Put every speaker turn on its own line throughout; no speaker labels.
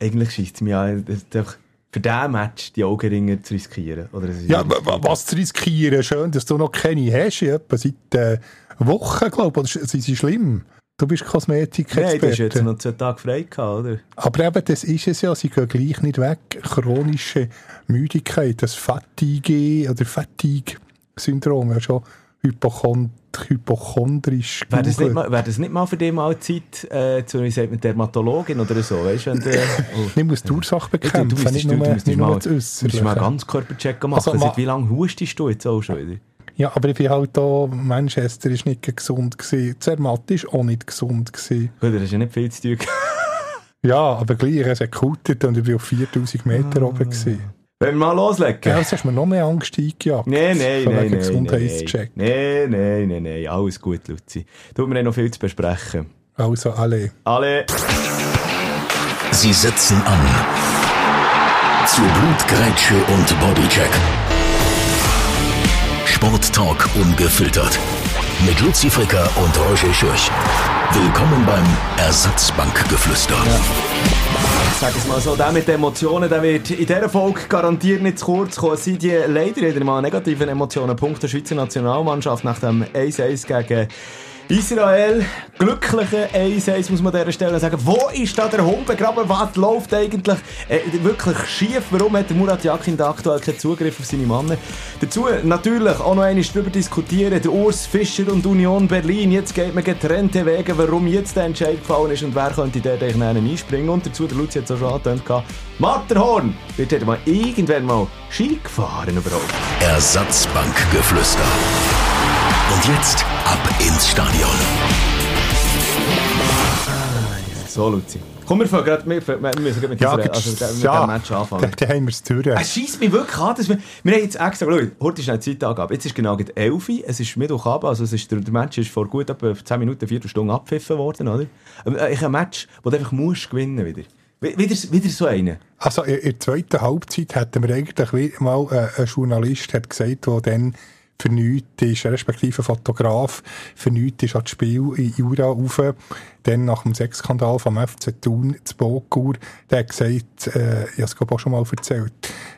Eigentlich schießt es mich an, für diesen Match die Augenringe zu riskieren. Oder
Ja, was zu riskieren, schön, dass du noch keine hast, etwa seit äh, Wochen, glaube ich, oder sind sie schlimm? Du bist
Nein, du hast jetzt
Kosmetikexperte.
noch zwei Tage frei gehabt, oder?
Aber eben, das ist es ja, sie gehen gleich nicht weg. Chronische Müdigkeit, das Fatigue oder Fatigue-Syndrom, ja schon hypochond hypochondrisch.
Wäre das, nicht mal, wär das nicht mal für dich mal Zeit, äh, zu, man, Dermatologin oder so, weißt du? wenn du- Oh.
Ich muss die Ursache
Du, du,
bekämpfen,
müsstest-
nicht
du,
nur,
du
nicht nur
mal, du mal ganz Körpercheck machen.
Also,
Seit wie lange hustest du jetzt auch schon wieder?
Ja, aber ich bin halt da, Manchester ist nicht gesund gewesen, Zermatt ist auch nicht gesund gewesen.
Gut, das ist ja nicht viel zu tun.
Ja, aber gleich, es hat gekutet und ich bin auf 4000 Meter
Ah.
oben gewesen.
Wollen wir mal loslegen?
Ja, jetzt hast du mir noch mehr Angst eingejagt.
Nein, nein, nein, nein,
Gesundheitscheck.
nein, nein, nein, nein, alles gut, Luzi. Du, wir haben noch viel zu besprechen.
Also, alle.
Alle,
Sie setzen an. Zu Blutgrätsche und Bodycheck. Sporttalk ungefiltert. Mit Luzi Fricker und Roger Schürch. Willkommen beim Ersatzbankgeflüster.
sag es mal so, der mit Emotionen, der wird in dieser Folge garantiert nicht zu kurz kommen. Sind die leider wieder mal negativen Emotionen. Punkt der Schweizer Nationalmannschaft nach dem 1-1 gegen Israel. Glückliche 1-1 muss man an dieser Stelle sagen. Wo ist da der Hund begraben? Was läuft eigentlich äh, wirklich schief? Warum hat der Murat Yakin da aktuell keinen Zugriff auf seine Männer? Dazu natürlich auch noch einmal darüber diskutieren. Der Urs Fischer und Union Berlin. Jetzt geht man getrennte Wege, warum jetzt der Entscheid gefallen ist und wer könnte eigentlich nachher einspringen. Und dazu, der Luzi hat es auch schon angetönt, Matterhorn wird dort mal irgendwann mal Ski gefahren überhaupt.
Ersatzbankgeflüster. Und jetzt ab ins Stadion.
So, Luzi. Komm, wir fangen gerade wir, wir müssen gerade mit,
Ja,
dieser, also mit
ja,
dem Match anfangen.
Dann, dann haben wir es durch.
Es schießt mich wirklich an, dass wir, wir haben jetzt extra, schau, heute ist eine Zeitangabe, jetzt ist genau gerade 11 Uhr, es ist Mittwochabend, also es ist, der, der Match ist vor gut etwa 10 Minuten, 4 Stunden abgepfiffen worden, oder? Aber, äh, Ich ein Match, wo du einfach musst gewinnen wieder. Wie- Wieder, wieder so einen.
Also in, in der zweiten Halbzeit hätten wir eigentlich mal äh, ein Journalist hat gesagt, der dann für nichts ist, respektive Fotograf, für nichts ist an das Spiel in Jura rauf. Dann nach dem Sexskandal vom FC Thun zu Bogur, der hat gesagt, äh, ich habe es auch schon mal erzählt,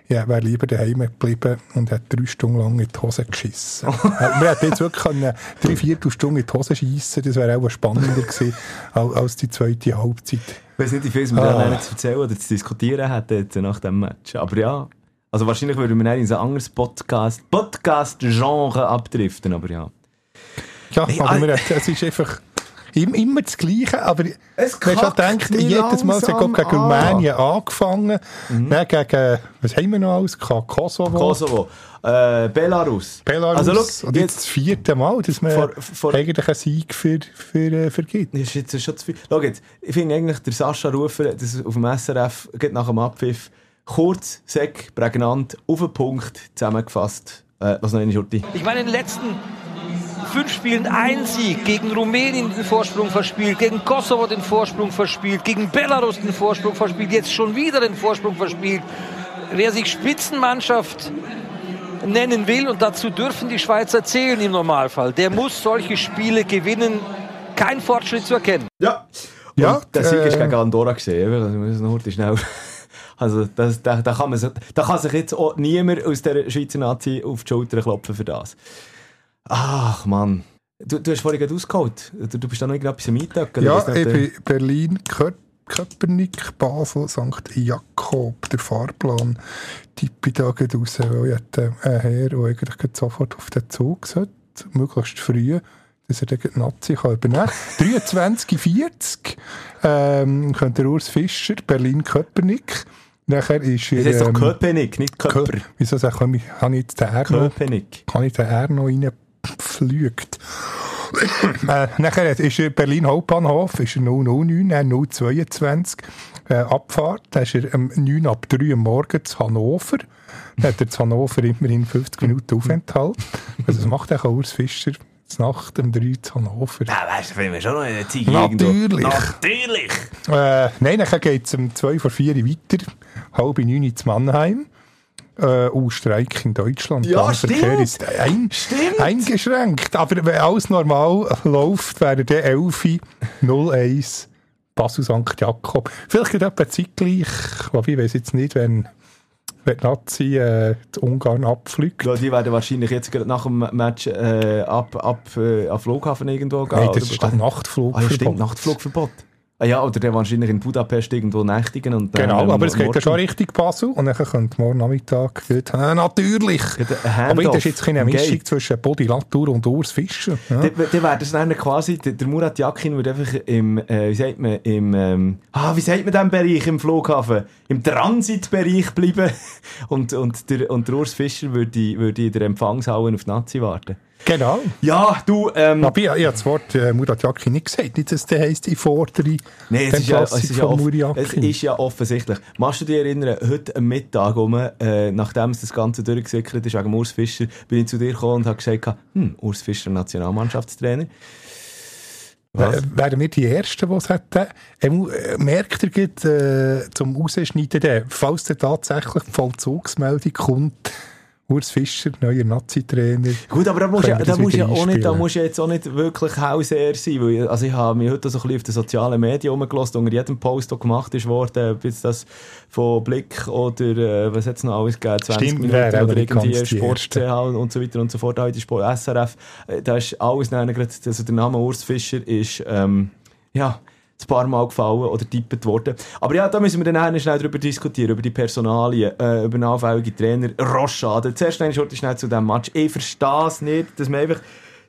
ja, wäre lieber daheim geblieben und hat drei Stunden lang in die Hose geschissen. äh, wir hätten jetzt wirklich können drei, vier Stunden in die Hose schiessen, das wäre auch spannender gewesen als, als die zweite Halbzeit.
Ich weiß nicht, wie viel wir
Ah.
ah. zu erzählen oder zu diskutieren hätten nach dem Match. Aber ja, also wahrscheinlich würden wir dann in so ein anderes Podcast, Podcast-Genre abdriften, aber ja.
Ja,
Hey,
aber
ah,
wir, es ist einfach im- immer das Gleiche, aber
Es
wenn schon denkt, jedes Mal, es hat gegen
an. Mhm.
Rumänien angefangen, dann gegen, was haben wir noch alles gehabt? Kosovo,
Kosovo, äh, Belarus.
Belarus,
Also schau,
und jetzt das vierte Mal, dass man
Vor- vor-
eigentlich einen Sieg für, für, äh, vergibt.
Das ist jetzt schon zu viel. Schau jetzt, ich finde eigentlich, der Sascha Rufer, das auf dem SRF, geht nach dem Abpfiff, kurz, sec, prägnant, auf den Punkt zusammengefasst. Äh, was noch eine Schurti?
Ich meine, in den letzten fünf Spielen ein Sieg gegen Rumänien den Vorsprung verspielt, gegen Kosovo den Vorsprung verspielt, gegen Belarus den Vorsprung verspielt, jetzt schon wieder den Vorsprung verspielt. Wer sich Spitzenmannschaft nennen will, und dazu dürfen die Schweizer zählen im Normalfall, der muss solche Spiele gewinnen. Kein Fortschritt zu erkennen.
Ja.
Ja,
Und der Sieg
äh,
ist gegen Andorra gesehen. Wir müssen noch schnell. Also, das, da, da, kann man, da kann sich jetzt auch niemand aus der Schweizer Nazi auf die Schulter klopfen für das. Ach, Mann. Du, du hast vorhin gerade ausgeholt. Du, du bist da noch irgendetwas am Eintöckeln.
Ja, ich bin Berlin, Kö- Köpenick, Basel, St. Jakob, der Fahrplan tippe da gerade raus, weil ich hätte einen Herr, der eigentlich sofort auf den Zug sollte, möglichst früh, dass er die Nazi kann übernehmen kann. 23,40 ähm, könnte der Urs Fischer, Berlin-Köpenick. Nachher ist er...
Das heißt doch
ähm,
Köpenick, nicht Köper.
Kö- Wieso sag ich, habe ich jetzt den R noch?
Köpenick.
Kann ich den R noch reingepflügt? äh, nachher ist er Berlin Hauptbahnhof, ist er 009, dann 022. Äh, Abfahrt, da ist er um 9 ab 3 Uhr morgens zu Hannover. Dann hat er zu Hannover immerhin 50 Minuten Aufenthalt. Also das macht auch Urs Fischer Nacht um 3 zu Hannover.
Ja, weißt du, finden wir schon noch eine Zeit
Natürlich.
Natürlich.
Äh, nein, dann geht es um 2 vor 4 Uhr weiter, halb 9 Uhr zu Mannheim. Äh, oh, Streik in Deutschland.
Ja, stimmt.
ist ein, eingeschränkt. Aber wenn alles normal läuft, wäre der 11 01 Basel St. Jakob. Vielleicht geht etwa zeitgleich, wobei ich weiß jetzt nicht, wenn, wenn die Nazi äh, die Ungarn abfliegt.
Ja, die werden wahrscheinlich jetzt gerade nach dem Match äh, ab, ab äh, am Flughafen irgendwo gehen.
Nein, das ist doch Nachtflug.
Ah, ja, stimmt, Nachtflugverbot. Ah ja, oder der wahrscheinlich in Budapest irgendwo nächtigen. Und dann,
Genau,
ähm,
aber es geht ja schon Richtung Basel und dann könnte morgen Nachmittag dort, äh, natürlich. Aber das ist jetzt keine Mischung
Gate.
zwischen Body Latour und Urs Fischer. Ja.
Dann dann wäre das dann quasi, der, der Murat Yakin würde einfach im, äh, wie sagt man, im, ähm, ah, wie sagt man dem Bereich im Flughafen? Im Transitbereich bleiben. Und, und, der, und der Urs Fischer würde, würde in der Empfangshalle auf die Nazi warten.
Genau.
Ja, du, ähm,
Aber ich, ich habe das Wort äh, Murat Yakin nicht gesagt. Nicht, dass der heisst, ich fordere
Nee, es ist, ja, es, ist ja off- es ist ja offensichtlich. Machst du dich erinnern, heute am Mittag, um, äh, nachdem es das Ganze durchgesickert ist, wegen Urs Fischer, bin ich zu dir gekommen und habe gesagt, hm, Urs Fischer, Nationalmannschaftstrainer. Was?
Äh, Wären wir die Ersten, die es hätten? Mu- äh, merkt er gut, äh, zum Rausschneiden, der, falls der tatsächlich die Vollzugsmeldung kommt, Urs Fischer, neuer Nazi-Trainer.
Gut, aber da musst,
Können
ja, da musst ja auch nicht, da musst ja jetzt auch nicht wirklich Hauseher sein, weil, ich- also ich habe mich heute so ein bisschen auf den sozialen Medien rumgelassen, unter jedem Post, der gemacht ist worden, ob jetzt das von Blick oder, äh, was hat es noch alles gegeben, 20
Stimmt,
Minuten
aber
oder irgendwie Sport und so weiter und so fort, die Sport, SRF, äh, da ist alles gerade, also der Name Urs Fischer ist, ähm, ja, ein paar Mal gefallen oder tippt worden. Aber ja, da müssen wir dann schnell darüber diskutieren, über die Personalien, äh, über nachfällige Trainer, Rochade. Zuerst eine Schurte schnell zu diesem Match. Ich verstehe es nicht, dass man einfach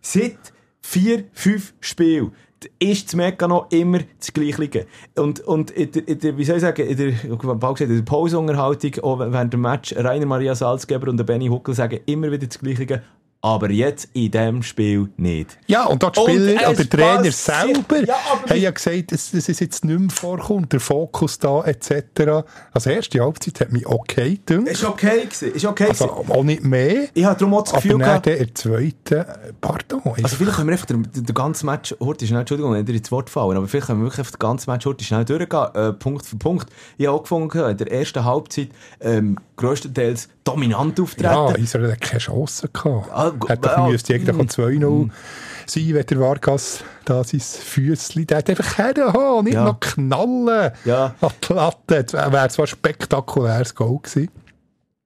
seit vier, fünf Spielen ist das Meccano immer das Gleiche. Und, und in der, in der, wie soll ich sagen, in der, gesagt, in der Pausenunterhaltung, auch während dem Match, Rainer Maria Salzgeber und der Benny Huckel sagen immer wieder das Gleiche. Aber jetzt in diesem Spiel nicht.
Ja, und dort die
Und
Spieler oder der Trainer selber
Ja, aber
haben ja gesagt, dass, es jetzt nicht mehr vorkommt, der Fokus da etc. Also erste Halbzeit hat mich okay gedacht.
Ist okay gewesen, ist okay
Also
gewesen.
auch nicht mehr.
Ich habe darum auch das
Aber
Gefühl
dann
gehabt,
in der zweiten, äh, pardon,
Also vielleicht können wir einfach den, den ganzen Match, heute schnell, Entschuldigung, dir ins Wort fallen, aber vielleicht können wir wirklich einfach den ganzen Match heute schnell durchgehen, äh, Punkt für Punkt. Ich habe auch gefunden, in der ersten Halbzeit ähm, grösstenteils dominant auftreten.
Ja, Israel hat keine Chance gehabt.
Gu-
Hätte
ja,
müsste eigentlich auch 2-0 sein, wenn der Vargas da sein Füßli, der hat einfach herhaben, nicht
Ja.
noch knallen.
Ja.
An die Latte. Das wäre zwar ein spektakuläres Goal gewesen.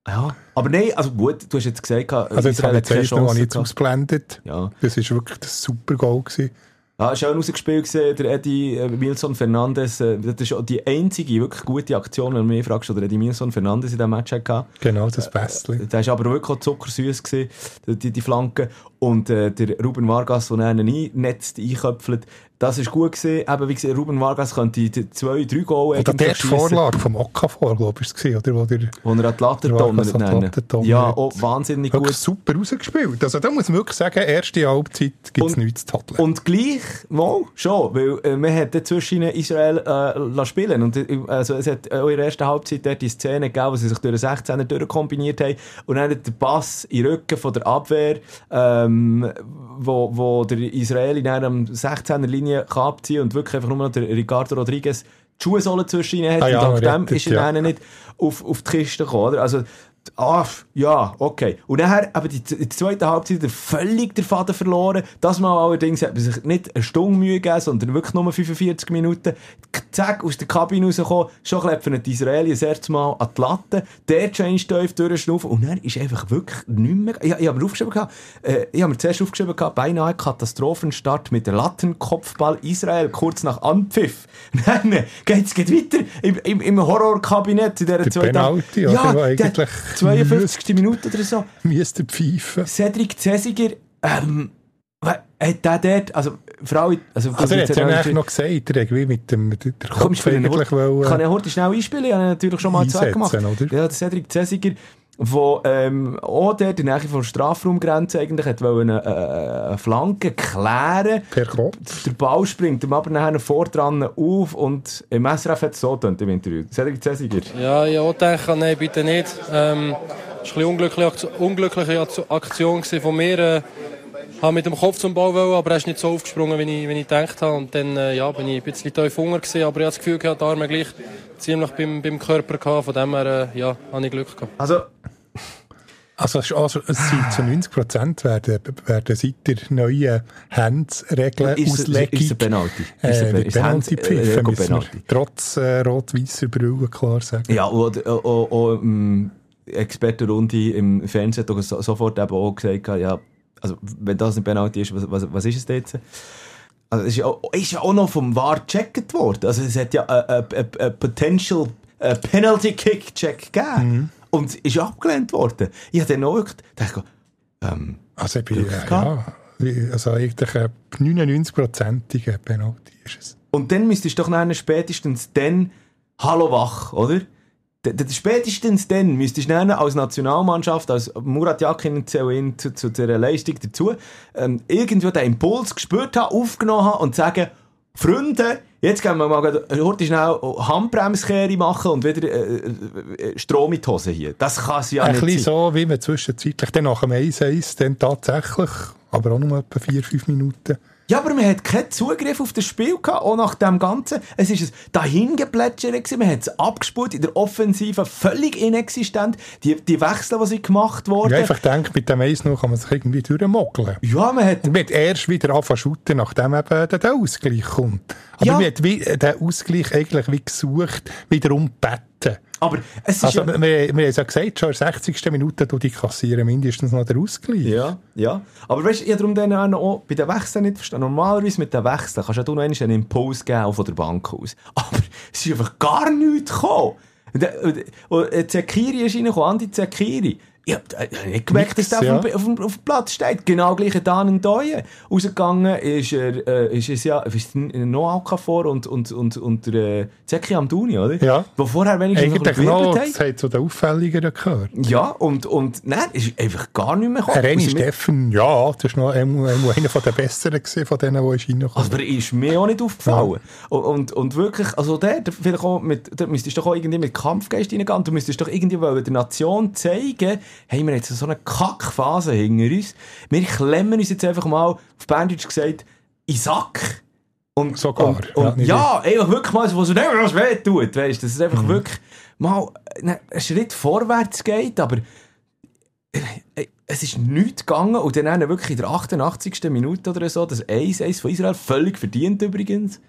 Ja. Aber nein, also gut, du hast jetzt gesagt,
Also jetzt habe ich jetzt noch nicht ausblendet.
Ja.
Das ist wirklich das super Goal gewesen.
Ja, schön rausgespielt gesehen, der Eddie äh, Milson Fernandes. Äh, das ist die einzige wirklich gute Aktion, wenn du mich fragst, oder Eddie Milson Fernandes in diesem Match hatte.
Genau, das Bestli.
Der war aber wirklich auch zuckersüß, gewesen, die, die, Flanke. Und äh, der Ruben Vargas, der ihn einnetzt, einköpfelt, das ist gut gewesen. Eben, wie gesagt, Ruben Vargas könnte die zwei, drei Goal
Und die erste Vorlage vom Okafor, glaube ich, war es oder? Wo der
wo er
Vargas
donnert. Ja, auch wahnsinnig gut.
super rausgespielt. Also da muss man wirklich sagen, erste Halbzeit gibt es nichts zu tadeln.
Und gleich, mal, schon, weil äh, man hat dazwischen Israel äh, lassen spielen und äh, also es hat auch in der ersten Halbzeit dort die Szene gegeben, wo sie sich durch den 16er durchkombiniert haben und dann hat der Pass in den Rücken von der Abwehr, ähm, wo, wo der Israeli dann am 16er Linie kann abziehen und wirklich einfach nur noch der Ricardo Rodriguez die Schuhsohle zwischen ihnen hat
Ah ja,
und dank dem ist er
ja.
dann nicht auf, auf die Kiste gekommen, oder? Also, Ah, ja, okay. Und nachher, aber die, die zweite Halbzeit hat völlig den Faden verloren. Das Mal allerdings hat man sich nicht eine Stunde Mühe gegeben, sondern wirklich nur 45 Minuten. Zack, aus der Kabine rausgekommen, schon klepfen die Israelis das erste Mal an die Latte, der Change tief durchschnaufen und dann ist einfach wirklich nicht mehr... Ich, ich habe mir aufgeschrieben, gehabt, äh, ich habe mir zuerst aufgeschrieben, gehabt, beinahe Katastrophenstart mit der Lattenkopfball Israel kurz nach Anpfiff. Dann geht's geht weiter im, im, im Horrorkabinett in dieser
Der
zweiten
Penalty, oder?
Ja,
Wo
der
eigentlich
52. Minute oder so.
Müsste pfeifen.
Cedric Cesiger, ähm, hat der dort, also, Frau, also,
Also er hat ja eigentlich noch gesagt, er hat wie mit dem mit der Kopf eigentlich wollen.
Kann ich heute schnell einspielen? Ich habe natürlich schon mal zwei gemacht.
oder?
Ja, der Cedric Cesiger, wo ähm, auch dort in der Nähe von der Strafraumgrenze eigentlich hat wollen, eine, äh, eine Flanke klären.
Per Kopf.
Der Ball springt ihm aber nachher vor dran auf und im SRF hat es so getönt im Interview. Cedric Cesiger.
Ja, ich auch gedacht, nein, bitte nicht. Ähm, es war eine unglückliche, Aktion- unglückliche Aktion von mir. Äh, habe mit dem Kopf zum Ball wollen, aber er ist nicht so aufgesprungen, wie ich, wie ich gedacht habe. Und dann äh, ja, bin ich ein bisschen tief Hunger gewesen, aber ich habe das Gefühl gehabt, die Arme gleich ziemlich beim, beim Körper gehabt. Von dem her, äh, ja, habe ich Glück gehabt.
Also,
Also, es- also es sind zu 90 Prozent werden, werden seit der neuen Hands-Regel Auslegung
ist es ein Penalty? Ist es
äh,
ist
Penalty
Hand- äh,
pfiffen, müssen wir trotz äh, rot-weißer Brille klar sagen.
Ja, und auch, auch, auch im Expertenrunde im Fernsehen hat so, sofort eben auch gesagt, ja, also wenn das ein Penalty ist, was, was, was ist es denn jetzt? Also es ist ja, auch, ist ja auch noch vom VAR gecheckt worden. Also es hat ja einen Potential äh, Penalty Kick Check gegeben. Und ist ja abgelehnt worden. Ich habe dann auch gedacht, ähm,
Also, ich bin, äh, ja, wie- also eigentlich ein 99-prozentiger Penalty ist es.
Und dann müsstest du doch dann spätestens dann Hallo wach, oder? Spätestens dann müsstest du dann als Nationalmannschaft, als Murat Yakin zu, zu dieser Leistung dazu, ähm, irgendwo den Impuls gespürt haben, aufgenommen haben und sagen, Freunde, jetzt gehen wir mal heute schnell Handbremskehre machen und wieder äh, äh, Strom in die Hose hier. Das kann es ja
ein
nicht
bisschen
sein.
so, wie man zwischenzeitlich dann nach dem 1-1 dann tatsächlich, aber auch nur etwa 4-5 Minuten,
Ja, aber man hat keinen Zugriff auf das Spiel gehabt, auch nach dem Ganzen. Es ist ein Dahingeplätschern gewesen, man hat es abgespult, in der Offensive völlig inexistent. Die, die Wechsel, die sind gemacht
Ich
wurden.
einfach denke, mit dem 1 noch kann man sich irgendwie durchmogeln.
ja, man hat,
Und man hat erst wieder anfangen nachdem eben der, Ausgleich kommt. Aber
Ja.
man hat wie, äh, den Ausgleich eigentlich wie gesucht, wiederum betten.
Aber es ist
Also,
ja,
wir, wir haben es ja gesagt, schon in der 60. Minute du die kassieren mindestens noch der Ausgleich.
Ja, ja. Aber weißt du, ich darum dann auch noch bei den Wechseln nicht verstanden. Normalerweise mit den Wechseln kannst ja du noch einmal einen Impuls geben, auch von der Bank aus. Aber es ist einfach gar nichts gekommen. Und, äh, und Zekiri ist reingekommen, Andi Zekiri. Ich habe nicht gemerkt, dass
Nix,
der
ja.
auf, dem, auf, dem, Platz steht. Genau gleich Dan und Doye. Rausgegangen ist er, äh, ist es ja, ist Noah Okafor und, und, und, und der äh, Zeki Amdouni, oder?
Ja.
Wo vorher wenigstens noch
Eigentlich noch, das hat zu den Auffälligeren gehört.
Ja, und, und nein, ist einfach gar nicht mehr gekommen.
René Steffen, ja, das war noch einmal einmal einer von den Besseren gewesen, von denen, die ist reingekommen.
Aber ist mir auch nicht aufgefallen. Und, und, und wirklich, also der, der, vielleicht auch mit, der müsstest doch auch irgendwie mit Kampfgeist reingehen. Du müsstest doch irgendwie der Nation zeigen, hey, wir haben jetzt so eine Kackphase hinter uns. Wir klemmen uns jetzt einfach mal, auf Bandage gesagt, in Sack. Und,
Sogar,
Und,
ja,
und, ja, einfach wirklich mal wo so, was weh tut, weißt dass es einfach wirklich mal ne, einen Schritt vorwärts geht, aber äh, es ist nichts gegangen und dann wirklich in der 88. Minute oder so das 1-1 von Israel völlig verdient übrigens.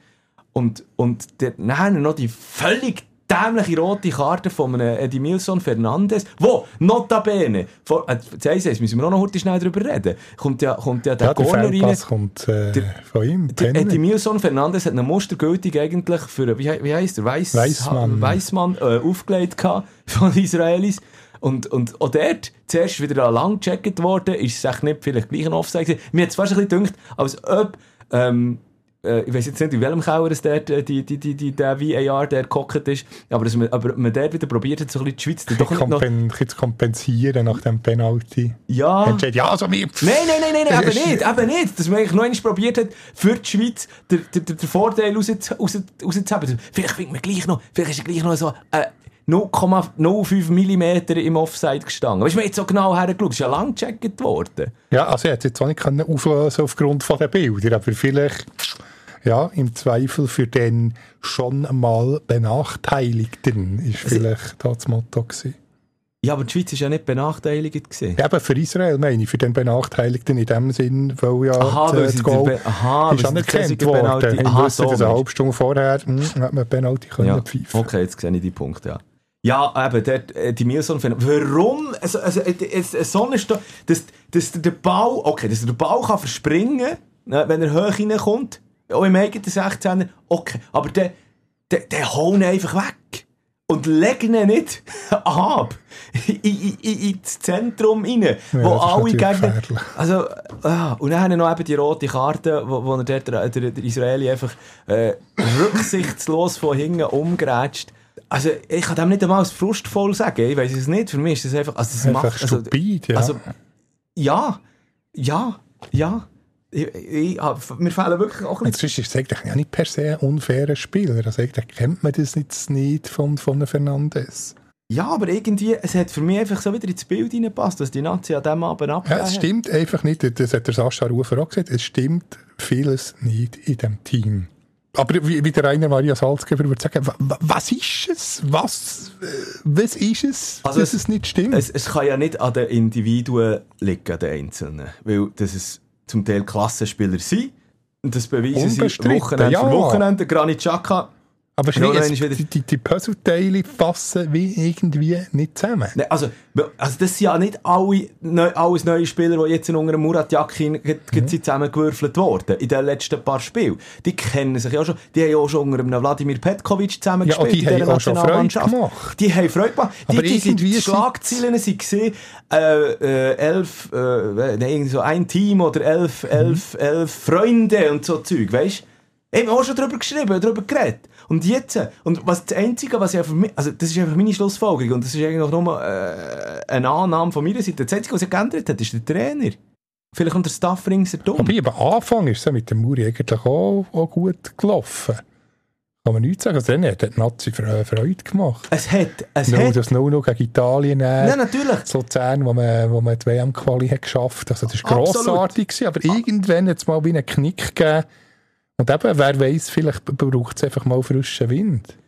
Und, und dann noch die völlig dämliche rote Karte von einem Edmilson Fernandes, wo, notabene, vor, äh, das 1-1 müssen wir auch noch heute schnell drüber reden, kommt ja, kommt ja der
ja,
Corner rein.
Kommt äh,
Der-
von ihm.
Der. Edmilson Fernandes hat einen mustergültig eigentlich für, wie, wie heisst der, Weiss,
Weissmann.
Weissmann äh, aufgelegt gehabt von Israelis. Und, und auch dort, zuerst wieder lang gecheckt worden, ist es echt nicht vielleicht gleich ein Offside gewesen. Mir hat es fast ein bisschen gedacht, als ob, ähm, äh, ich weiß jetzt nicht, in welchem Keller es dort, äh, die, die, die, die, der VAR der gehockt ist, aber, dass man, aber man dort wieder probiert hat, so ein bisschen die Schweiz dann doch noch...
Ein zu kompensieren nach dem Penalty.
Ja...
Entscheid, ja, also wir...
Nein, nein, nein, nein, eben nicht, eben nicht. Dass man eigentlich noch einmal probiert hat, für die Schweiz den, den, den Vorteil raus, raus, rauszuhaben. Vielleicht findet man gleich noch, vielleicht ist er gleich noch so, äh, 0,05 mm im Offside gestanden. Weißt du, hat so genau hergeschaut, es ist ja lang gecheckt worden.
Ja, also hat es jetzt auch nicht können auflösen aufgrund von den Bildern, aber vielleicht, ja, im Zweifel für den schon mal Benachteiligten ist vielleicht da das Motto gewesen.
Ja, aber die Schweiz ist ja nicht benachteiligt gewesen.
Ja, aber für Israel meine ich, für den Benachteiligten in dem Sinn, weil ja
Aha, weil
das Goal
Be- aha,
ist anerkannt worden. Wir
Aha,
wissen,
so
dass eine halbe Stunde vorher hm, hat man Penalty können
Ja,
pfeifen
okay, jetzt sehe ich die Punkte, ja. Ja, eben, der, äh, die Milson Warum? Also, also, äh, so eine Sto dass, dass der Ball, okay, dass der Ball kann verspringen, ne, wenn er hoch reinkommt, auch im eigenen 16er, okay, aber der, der, der hauen einfach weg. Und legen ihn nicht ab. In, in, in, ins Zentrum rein, wo
das ist
alle Gegner... Also, ah, und dann haben wir noch eben die rote Karte, wo, wo er der, der, der Israeli einfach äh, rücksichtslos von hinten umgrätscht. Also, ich kann dem nicht einmal als frustvoll sagen, ich weiß es nicht. Für mich ist das einfach... Also, das
Einfach
macht, also,
stupid, ja.
also, ja, ja, ja. Ich, ich, mir fehlen wirklich auch ein bisschen...
sonst ist es eigentlich ja nicht per se ein unfairer Spieler. Also eigentlich kennt man das jetzt nicht von, von Fernandes.
Ja, aber irgendwie, es hat für mich einfach so wieder ins Bild reingepasst, dass die Nazi an diesem Abend
Ja,
abgegeben
es
hat.
stimmt einfach nicht, das hat der Sascha Rufer auch gesagt, es stimmt vieles nicht in dem Team. aber wie, wie der Rainer Maria Salzgeber würde sagen, wa- wa- was ist es? Was, äh, was ist es,
Also
dass
es-
es, nicht stimmt?
Es, es kann ja nicht an den Individuen liegen, den Einzelnen. Weil das es zum Teil Klassenspieler sind. Und das beweisen sie Wochenende
ja.
für Wochenende. Granit Xhaka.
Aber schau, es, die, die, die Puzzleteile passen wie irgendwie nicht zusammen.
Nein, also, also das sind ja nicht alle, neu, alles neue Spieler, die jetzt unter dem Murat Yakin
Mhm.
mhm. zusammengewürfelt wurden in den letzten paar Spielen. Die kennen sich ja schon. Die haben ja auch schon unter einem Wladimir Petkovic
Ja, und
zusammengespielt
die
in
haben auch schon Freude gemacht.
Die haben Freude gemacht. Die,
Aber
die,
irgendwie
die Schlagzeilen sind gesehen, äh, äh, elf, äh, nein, irgendwie so ein Team oder elf,
Mhm.
elf, elf Freunde und so Zeug, weißt du? Ich habe auch schon darüber geschrieben, darüber geredet. Und jetzt, und was das Einzige, was ich einfach, mi- also das ist einfach meine Schlussfolgerung und das ist eigentlich nur äh, eine Annahme von meiner Seite. Das Einzige, was sich geändert hat, ist der Trainer. Vielleicht kommt der Staff ringsherum.
Aber am Anfang ist es mit dem Muri eigentlich auch, auch gut gelaufen. Kann man nichts sagen. Also dann hat Nazi Fre- Freude gemacht.
Es hat, es
No,
hat,
das nur noch gegen Italien. Äh,
nein, natürlich.
Luzern, wo man, wo man die WM-Quali hat geschafft Also das war grossartig, gewesen, aber irgendwann hat es mal wie einen Knick gegeben. Und eben, wer weiß, vielleicht braucht es einfach mal frischen Wind.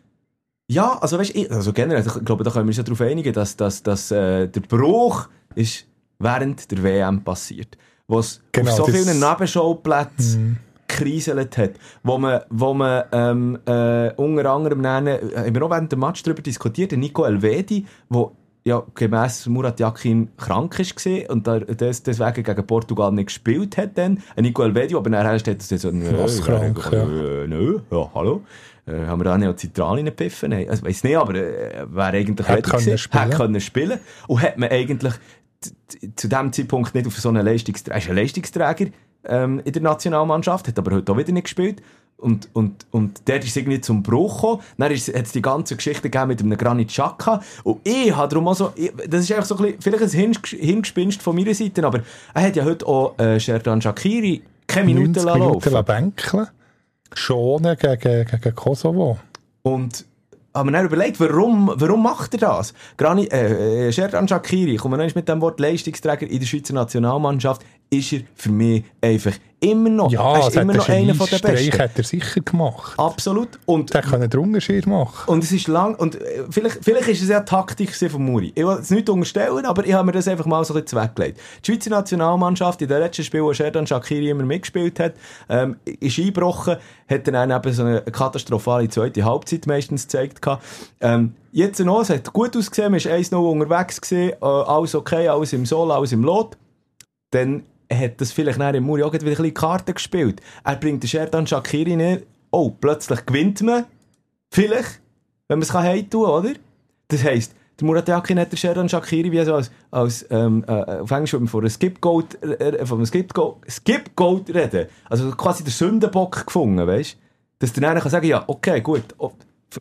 Ja, also weißt du, also generell, ich glaube, da können wir uns ja darauf einigen, dass, dass, dass äh, der Bruch ist während der WM passiert. Wo es
Genau,
auf so vielen Nebenschauplätzen gekriselt hat, wo man, wo man ähm, äh, unter anderem nennen, äh, haben wir auch während dem Match darüber diskutiert, der Nico Elvedi, wo ja gemäss Murat Yakin krank war und da, des, deswegen gegen Portugal nicht gespielt hat dann. Ein Nico Elvedi, aber nachher steht das so, nö,
krank, ja.
nö, ja, hallo. Äh, haben wir da Neocitral reingepfiffen? Nein, also, weiss nicht, aber äh, wäre eigentlich
Hätte können spielen.
Hätte können spielen. Und hat man eigentlich zu dem Zeitpunkt nicht auf so einen Leistungsträger, er ist ein Leistungsträger ähm, in der Nationalmannschaft, hat aber heute auch wieder nicht gespielt. Und, und, und der ist irgendwie zum Bruch gekommen. Dann hat es die ganze Geschichte gegeben mit einem Granit Xhaka. Und ich habe darum auch so, ich, das ist einfach so ein bisschen, vielleicht ein Hinges- Hingespinst von meiner Seite, aber er hat ja heute auch äh, Sherdan Shakiri keine Minuten
90
lassen
Minuten
laufen.
bänkeln. Schonen gegen, gegen Kosovo.
Und haben mir dann überlegt, warum, warum macht er das? Grani, äh, äh, Sherdan Shakiri, kommen wir noch mit dem Wort Leistungsträger in der Schweizer Nationalmannschaft, ist er für mich einfach immer noch,
Ja,
er ist immer noch
einen
einer von
Streich
Besten.
hat er sicher gemacht.
Absolut. Und,
Der kann den Unterschied machen.
und es ist lang, und äh, vielleicht, vielleicht ist es ja Taktik von Muri. Ich will es nicht unterstellen, aber ich habe mir das einfach mal so ein bisschen weggelegt. Die Schweizer Nationalmannschaft, in den letzten Spielen, wo Sherdan Shakiri immer mitgespielt hat, ähm, ist eingebrochen, hat dann eben so eine katastrophale zweite Halbzeit meistens gezeigt. Ähm, jetzt noch, es hat gut ausgesehen, man war 1-0 unterwegs gewesen, äh, alles okay, alles im Sol, alles im Lot. Dann hat das vielleicht nachher im Muri auch wieder ein bisschen Karten gespielt. Er bringt den Sherdan Shakiri nicht. Oh, plötzlich gewinnt man. Vielleicht. Wenn man es kann heimtun, oder? Das heisst, der Murat Yakin hat den Sherdan Shakiri wie so als, als ähm, äh, auf Englisch würde man von einem Skip-Goat äh, von einem Skip-Goat Skip reden. Also quasi der Sündenbock gefunden, weißt du? Dass der dann kann sagen, ja, okay, gut, f-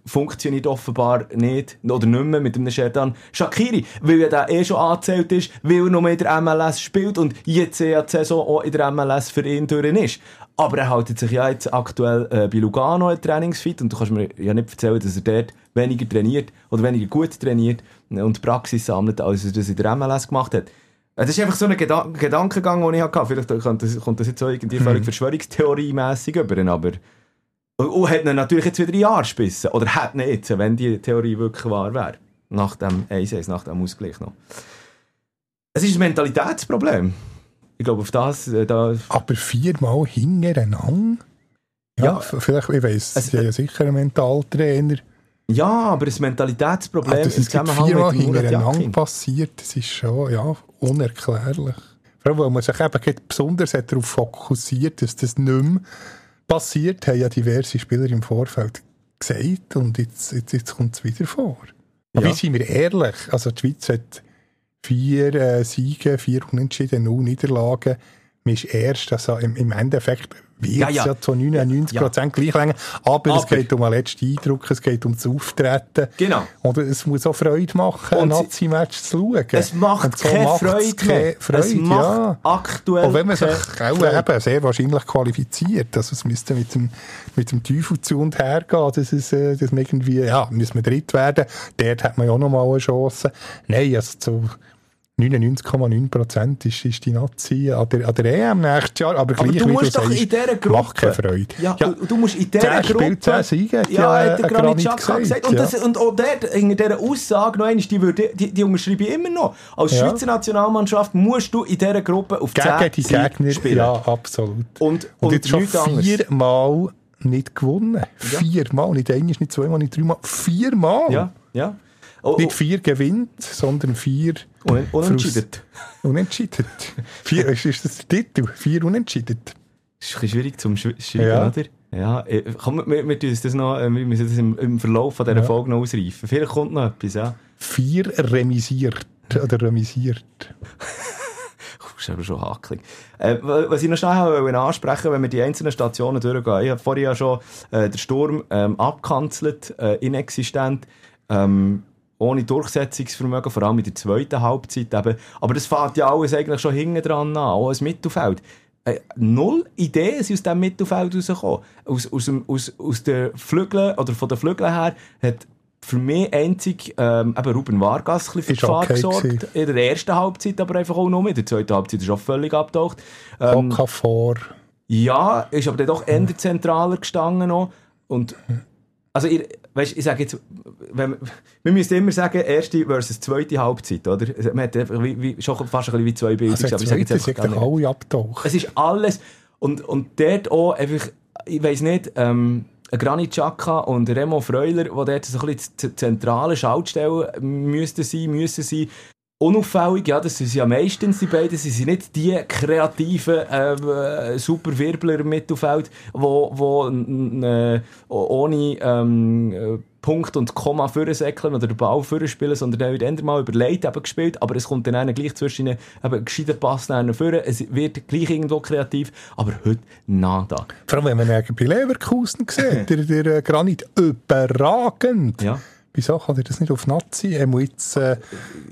funktioniert offenbar nicht oder nicht mehr mit dem Sherdan Shakiri, weil er eh schon angezählt ist, weil er noch mehr in der MLS spielt und jetzt ja die Saison auch in der MLS für ihn durch ist. Aber er hält sich ja jetzt aktuell äh, bei Lugano ein Trainingsfit und du kannst mir ja nicht erzählen, dass er dort weniger trainiert oder weniger gut trainiert und Praxis sammelt, als er das in der MLS gemacht hat. Äh, Das ist einfach so ein Gedan Gedankengang, den ich hatte. Vielleicht kommt das, kommt das jetzt so irgendwie völlig Verschwörungstheorie-mässig über, aber und, und hat ihn natürlich jetzt wieder ein Jahr spissen. Oder hat ihn jetzt, wenn die Theorie wirklich wahr wäre. Nach dem 1-1, nach dem Ausgleich noch. Es ist ein Mentalitätsproblem. Ich glaube, auf das, äh, da,
Aber viermal hintereinander? Ja,
Ja.
vielleicht, ich weiss,
Es-
sie haben ja sicher einen Mentaltrainer.
ja, aber ein Mentalitätsproblem
dass
im Zusammenhang
viermal
mit
hintereinander passiert, das ist schon ja, unerklärlich. Vor allem, weil man sich eben besonders darauf fokussiert, dass das nicht mehr passiert, haben ja diverse Spieler im Vorfeld gesagt und jetzt, jetzt, jetzt kommt es wieder vor. Aber
Ja.
seien wir ehrlich, also die Schweiz hat vier äh, Siege, vier Unentschieden, null Niederlagen. Man ist erst, also im, im Endeffekt wird
Ja,
es
ja.
ja, zu 99 Prozent gleich länger. Aber, es
Aber-
geht um einen letzten Eindruck, es geht um das Auftreten.
Genau.
Und es muss auch Freude machen,
Und
ein Nazi-Match zu schauen.
Es macht
Und so
keine Freude
keine. Freude,
es macht
ja.
aktuell
Auch wenn man sich auch eben sehr wahrscheinlich qualifiziert. Also es müsste mit dem, mit dem Teufel zu und her gehen, dass, es, äh, dass man irgendwie, ja, müssen wir dritt werden. Dort hat man ja auch noch mal eine Chance. Nein, also zu 99,9 Prozent ist, ist die Nazi an der, an der EM nächstes Jahr, aber,
Aber
gleich,
du musst doch
sagst,
in dieser Gruppe...
macht keine Freude.
Ja, und du musst in dieser
10
Gruppe...
Spiele, 10 Siege,
Ja,
ja,
hat der Granit
Granit
Xhaka gesagt.
gesagt,
Und,
ja.
das, und auch dort, hinter dieser Aussage noch einmal, die, würde, die, die unterschreibe ich immer noch. Als
Ja.
Schweizer Nationalmannschaft musst du in dieser Gruppe auf 10
Gegen die
Siege
Gegner,
spielen.
ja, absolut.
Und,
Und,
und,
jetzt schon viermal nicht gewonnen. Viermal, nicht einmal, nicht zweimal, nicht dreimal, viermal.
Ja, ja. Oh,
Nicht vier gewinnt, sondern vier
oh, un unentschieden.
unentschieden. vier, ist, ist das der Titel? Vier unentschieden.
Das ist ein bisschen schwierig zum Schreiben,
Ja.
oder? Ja, äh, komm, wir, wir, das noch, äh, wir müssen das im, im Verlauf von dieser
Ja.
Folge noch ausreifen. Vielleicht kommt noch etwas, ja.
Vier remisiert. Oder remisiert.
Das ist aber schon hakelig. Äh, wa- was ich noch schnell wollte ansprechen wenn wir die einzelnen Stationen durchgehen. Ich habe vorhin ja schon äh, den Sturm ähm, abgekanzelt, äh, inexistent, ähm, ohne Durchsetzungsvermögen, vor allem in der zweiten Halbzeit eben. Aber das fährt ja alles eigentlich schon hinten dran an, auch als Mittelfeld. Äh, null Ideen sind aus diesem Mittelfeld rausgekommen. Aus, aus, dem, aus, aus den Flügeln, oder von den Flügeln her, hat für mich einzig ähm, eben Ruben Vargas ein bisschen für Gefahr
okay
gesorgt.
gewesen.
In der ersten Halbzeit aber einfach auch noch mit. In der zweiten Halbzeit ist auch völlig abgetaucht. Ähm,
Okafor.
ja, ist aber dann doch eher zentraler gestanden noch. Und, also, ihr, weißt, ich sage jetzt, wenn, wir müssen immer sagen, erste versus zweite Halbzeit, oder? Man hat einfach wie, wie, schon fast ein bisschen wie zwei Bilder.
Also,
aber ich sage jetzt einfach nicht.
alle.
Es ist alles, und, und dort auch einfach, ich weiss nicht, ähm, Granit Xhaka und Remo Freuler, die dort so ein bisschen die zentrale Schaltstellen müssten sein, müssen sein. Unauffällig, ja, das sind ja meistens die beiden, sie sind nicht die kreativen ähm, äh, super Wirbler im Mittelfeld, wo, wo äh, ohne ähm, äh, Punkt und Komma vorsäckeln oder den Ball vorspielen, sondern der wird entweder mal überlegt eben gespielt, aber es kommt dann einer gleich zwischen ihnen eben gescheiter Pass nach vorne, es wird gleich irgendwo kreativ, aber heute nada.
Vor allem, wenn man bei Leverkusen sieht, der, der äh, Granit überragend.
Ja.
Wieso kann er das nicht auf Nazi? Er muss jetzt, äh,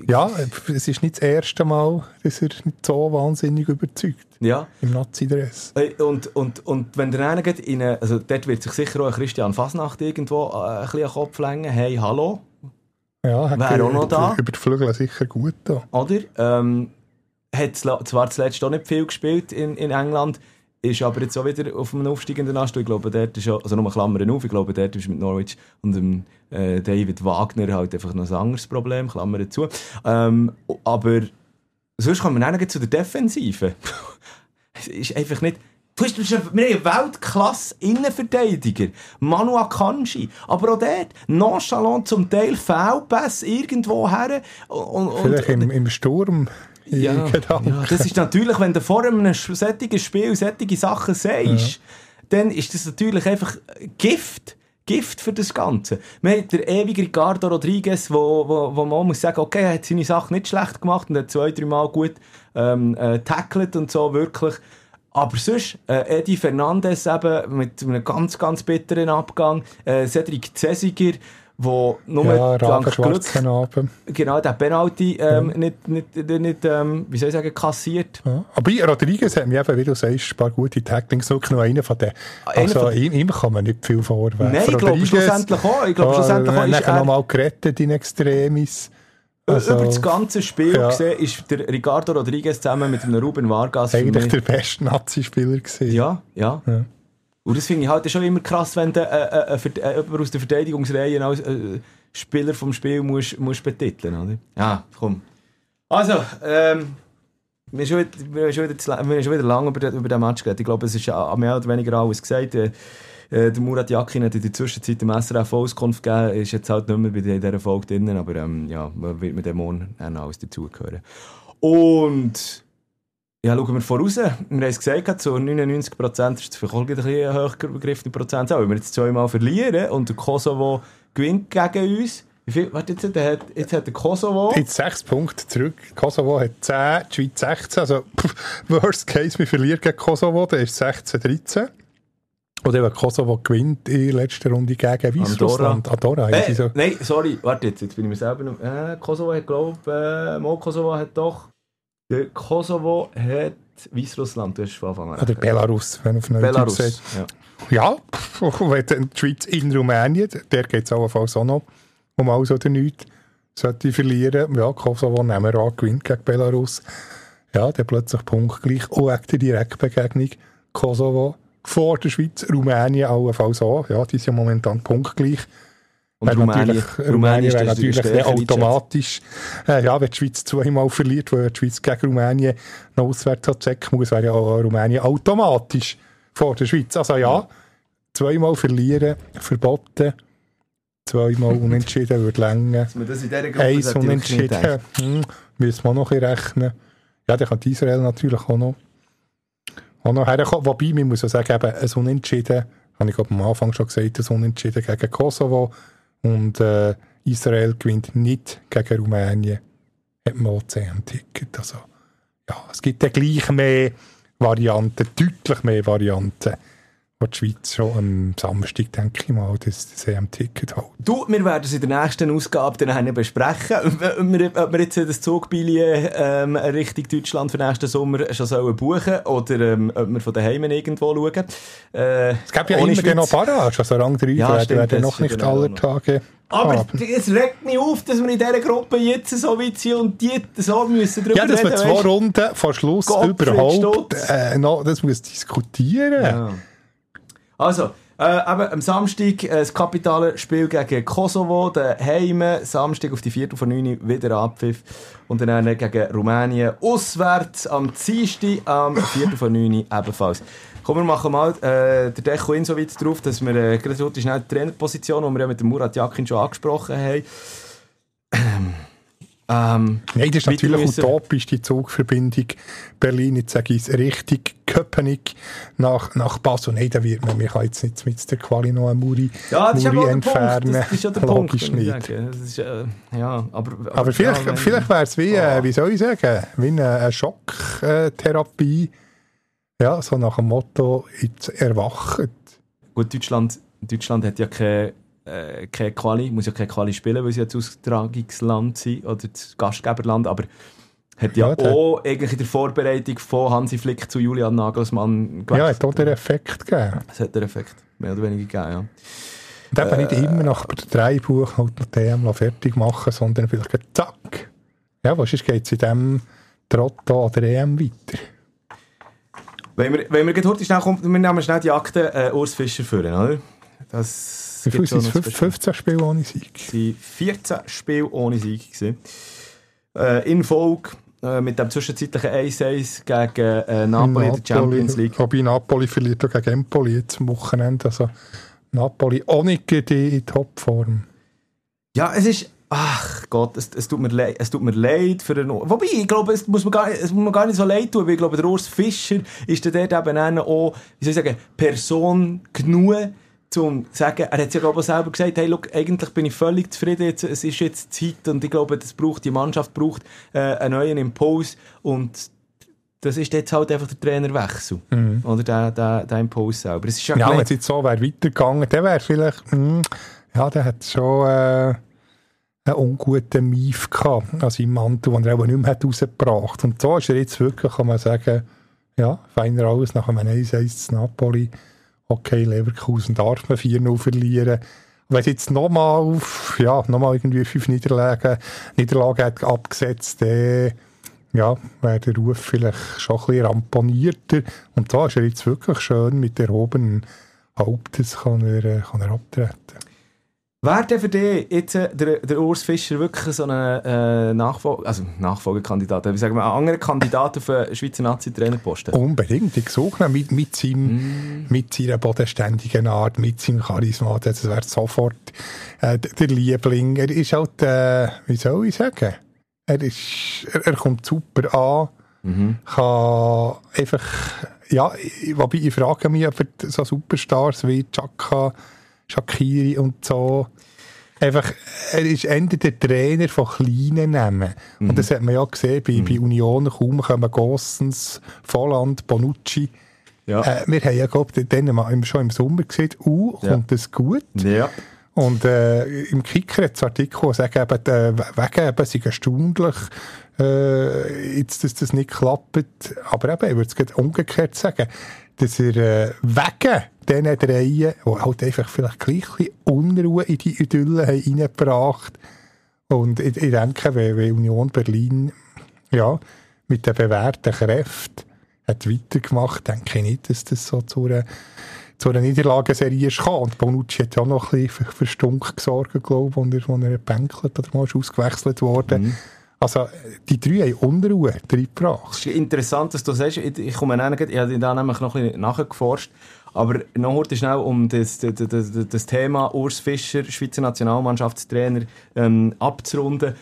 ja, es ist nicht das erste Mal, dass er nicht so wahnsinnig überzeugt
Ja.
im Nazi-Dress.
Äh, Und, und, und wenn der eine in eine, also dort wird sich sicher auch Christian Fasnacht irgendwo äh, ein bisschen an den Kopf längen, hey, hallo,
Ja, hat
Wäre auch noch da.
Über die Flügel sicher gut da.
oder? Ähm, hat zwar zuletzt auch nicht viel gespielt in, in England, ist aber jetzt auch wieder auf einem aufsteigenden Ast. Ich glaube, dort ist auch, also nur Klammern auf, ich glaube, dort ist mit Norwich und dem äh, David Wagner halt einfach noch ein anderes Problem, Klammern zu. Ähm, aber sonst kommen wir dann zu der Defensive. es ist einfach nicht... Du hast, wir haben Weltklasse-Innenverteidiger. Manu Akanji. Aber auch dort, nonchalant zum Teil Fehlpässe irgendwo her. Und, und,
Vielleicht im, im Sturm.
Ja,
Gedanken.
ja, das ist natürlich, wenn du vor einem solchen Spiel solche Sachen sagst, dann ist das natürlich einfach Gift. Gift für das Ganze. Wir haben den ewigen Ricardo Rodriguez, wo, wo, wo man muss sagen, okay, er hat seine Sache nicht schlecht gemacht und hat zwei, drei Mal gut ähm, äh, tackelt und so, wirklich. Aber sonst, äh, Eddie Fernandes eben mit einem ganz, ganz bitteren Abgang, äh, Cedric Cesiger, wo nur
Ja,
dank Glück genau, der Penalty ähm, nicht, nicht, nicht ähm, wie soll ich sagen, kassiert.
Ja. Aber bei Rodriguez hat mir eben, wie du sagst, ein paar gute Tacklings. Noch einer von denen.
Einer
Also,
von-
ihm, ihm kann man nicht viel vorwerfen.
Nein, ich glaube schlussendlich auch. Ich glaube
ja,
schlussendlich auch ist er,
noch mal gerettet in Extremis. Also,
über das ganze Spiel
ja.
gesehen, ist der Ricardo Rodriguez zusammen mit dem Ruben Vargas
eigentlich der beste Nazi-Spieler gewesen.
Ja, ja. Und das finde ich halt schon immer krass, wenn du äh, äh, äh, äh, jemanden aus der Verteidigungsreihe als äh, Spieler vom Spiel musst, musst betiteln, oder? Ja, komm. Also, ähm, wir haben schon wieder, schon wieder, wir schon wieder lange über, den- über den Match geredet. Ich glaube, es ist ja mehr oder weniger alles gesagt. Äh, äh, der Murat Yakin hat in der Zwischenzeit dem SRF Auskunft gegeben, ist jetzt halt nicht mehr bei dieser Folge drin, aber ähm, ja, wird mit dem morgen alles dazugehören. Und ja, schauen wir voraus. Wir haben es gesagt, zu 99% ist es vielleicht auch ein bisschen eine hochgegriffene Prozentzahl. Wenn wir jetzt zweimal verlieren und der Kosovo gewinnt gegen uns, wie viel, warte, jetzt, der hat, jetzt hat der Kosovo...
Jetzt sechs Punkte zurück. Kosovo hat 10, die Schweiz 16. Also, pff, worst case, wir verlieren gegen Kosovo, dann ist es 16, 13. Oder wenn Kosovo gewinnt in der letzten Runde gegen Weißrussland. Andorra. sie
Äh,
so.
Nein, sorry, warte jetzt, jetzt bin ich mir selber noch... Äh, Kosovo hat, glaube äh, mal Kosovo hat doch... Der Kosovo hat Weißrussland, du hast von Anfang an.
Oder Belarus, wenn auf
Belarus.
Sagt.
Ja.
Ja, wenn die Schweiz in Rumänien, der geht es allenfalls auch noch um alles oder nichts. sollte verlieren, ja, Kosovo nehmen wir an, gewinnt gegen Belarus, ja, dann plötzlich punktgleich, auch wegen der Direktbegegnung Kosovo vor der Schweiz, Rumänien allenfalls auch, ja, die sind ja momentan punktgleich.
Und
Wäre
Rumänien,
natürlich,
Rumänien
wäre
ist
natürlich
stärker
sehr
eingeschätzt.
automatisch, äh, ja, wenn die Schweiz zweimal verliert, weil die Schweiz gegen Rumänien noch auswärts hat checken muss, wäre ja auch Rumänien automatisch vor der Schweiz. Also ja, zweimal verlieren, verboten, zweimal unentschieden würde länger. Eins unentschieden, hm, müssen wir noch ein rechnen. Ja, dann kann Israel natürlich auch noch, auch noch herkommen. Wobei, man muss ja sagen, eben, ein Unentschieden, habe ich glaube am Anfang schon gesagt, ein Unentschieden gegen Kosovo und äh, Israel gewinnt nicht gegen Rumänien, hat man auch CM-Ticket. Also, ja, es gibt dann gleich mehr Varianten, deutlich mehr Varianten, die Schweiz schon am Samstag, denke ich mal, das, das CM-Ticket hat.
Du, wir werden es in der nächsten Ausgabe dann besprechen, ob wir, jetzt das Zugbillet ähm, Richtung Deutschland für nächsten Sommer schon sollen buchen oder ähm, ob wir von daheim irgendwo schauen. Äh,
Es gab ja immer noch
Schweiz.
Barrage, also Rang 3
Ja,
werden,
stimmt,
werden noch nicht
genau
alle
noch.
Tage
Aber
haben.
es regt mich auf, dass wir in dieser Gruppe jetzt so weit sind und die so müssen drüber
Ja, dass wir zwei? Runden vor Schluss
Gottfried
überhaupt äh, noch, das muss diskutieren.
Ja. Also, äh, eben am Samstag äh, das kapitale Spiel gegen Kosovo, daheim, Samstag auf die Viertel von 9 Uhr wieder Abpfiff und dann gegen Rumänien auswärts am Dienstag am Viertel von 9 Uhr ebenfalls. Komm, wir machen mal äh, der Decho in so weit drauf, dass wir äh, gerade heute schnell die Trainerposition, die wir ja mit dem Murat Yakin schon angesprochen haben. Ähm,
Nein, das ist natürlich
müssen.
utopisch, die Zugverbindung Berlin, jetzt sage ich es richtig, Köpenick nach, nach Basel. Nein, da wird man, man kann jetzt nicht mit der Quali noch eine Muri,
ja, das
Muri
Punkt.
entfernen.
Das ist ja der Punkt.
Logisch
ich
nicht.
Das ist, äh, ja, aber, aber,
Aber vielleicht,
ja,
vielleicht wäre es wie,
Ah.
äh, wie soll ich sagen, wie eine, eine Schocktherapie. Ja, so nach dem Motto, jetzt erwacht.
Gut, Deutschland, Deutschland hat ja keine, äh, keine Quali, muss ja keine Quali spielen, weil sie ja das Austragungsland sind oder das Gastgeberland, aber hat ja, auch eigentlich in der Vorbereitung von Hansi Flick zu Julian Nagelsmann
Ja, hat auch den Effekt gegeben.
Das hat den Effekt, mehr oder weniger gegeben, ja.
Und eben nicht immer nach der Dreibuch halt noch EM fertig machen, sondern vielleicht zack. Ja, was ist, geht es in diesem Trotto an der EM weiter?
Wenn wir, wenn wir gerade schnell kommen, wir nehmen schnell die Akte äh, Urs Fischer führen, oder? Das
Wie viel sind
noch
es?
zu
15 Spiele ohne Sieg?
Es waren 14 Spiele ohne Sieg. Gewesen. Äh, in Folge äh, mit dem zwischenzeitlichen 1-1 gegen äh, Napoli in der Champions League.
Wobei Napoli verliert auch gegen Empoli jetzt am Wochenende. Also Napoli auch nicht gerade in Topform.
Ja, es ist. Ach Gott, es, es, tut mir leid, es tut mir leid für einen. Wobei, ich glaube, es muss, mir gar, nicht- es muss mir gar nicht so leid tun, weil ich glaube, der Urs Fischer ist dort eben auch, wie soll ich sagen, Person genug, zum zu sagen, er hat ja glaube ich auch selber gesagt, hey, look, eigentlich bin ich völlig zufrieden, jetzt, es ist jetzt Zeit und ich glaube, das braucht, die Mannschaft braucht äh, einen neuen Impuls und das ist jetzt halt einfach der Trainerwechsel. Oder der, der, der Impuls selber. Es ist ja,
Ja, wenn es jetzt so wäre weitergegangen, dann wäre vielleicht, hm, ja, der hat schon äh, einen unguten Mief gehabt an seinem Mantel, den er auch nicht mehr hat rausgebracht Und so ist er jetzt wirklich, kann man sagen, ja, feiner alles nach einem 1-1 zu Napoli. Okay, Leverkusen darf man 4-0 verlieren. Wenn es jetzt nochmal auf, ja, nochmal irgendwie fünf Niederlagen, Niederlagen hat abgesetzt, dann, ja, wäre der Ruf vielleicht schon ein bisschen ramponierter. Und da ist er jetzt wirklich schön mit erhobenen Hauptes kann er, äh, kann er abtreten.
Wäre denn für dich jetzt äh, der, der Urs Fischer wirklich so ein äh, Nachfolger, also Nachfolgekandidat, wie sagen wir, ein anderer Kandidat auf einen Schweizer Nazi-Trainerposten?
Unbedingt, ich suche ihn mit, mit, seinem, mit seiner bodenständigen Art, mit seinem Charisma, das wäre sofort äh, der Liebling. Er ist halt, äh, wie soll ich sagen, er, ist, er, er kommt super an, kann einfach, ja, wobei ich frage mich, ob so Superstars wie Chaka, Shakiri und so, einfach, er ist Ende der Trainer von kleinen Namen. Und das hat man ja gesehen, bei, bei Union kaum kommen Gossens, Volland, Bonucci.
Ja.
Äh, wir haben ja, glaube ich, schon im Sommer gesehen, uh,
Ja.
kommt das gut?
ja.
Und äh, im Kicker hat es Artikel, sagen eben, äh, wegen eben, sei erstaunlich, äh, jetzt, dass das nicht klappt. Aber eben, ich würde es umgekehrt sagen, dass er äh, wegen diesen dreien, die halt einfach vielleicht gleich Unruhe in die Idylle haben reingebracht Und ich, ich denke, wenn, wenn Union Berlin ja, mit den bewährten Kräften hat weitergemacht, denke ich nicht, dass das so zu einer, zu einer Niederlagenserie ist Und Bonucci hat ja auch noch ein bisschen für, für Stunk gesorgt, glaube ich, wo er, wo er bänkelt oder mal ist ausgewechselt worden. Mhm. Also, die drei haben Unruhe reingebracht.
Es ist interessant, dass du sagst, ich, komme ich habe da nämlich noch ein bisschen nachgeforscht, aber noch heute schnell um das, das, das, das, Thema Urs Fischer, Schweizer Nationalmannschaftstrainer, ähm, abzurunden.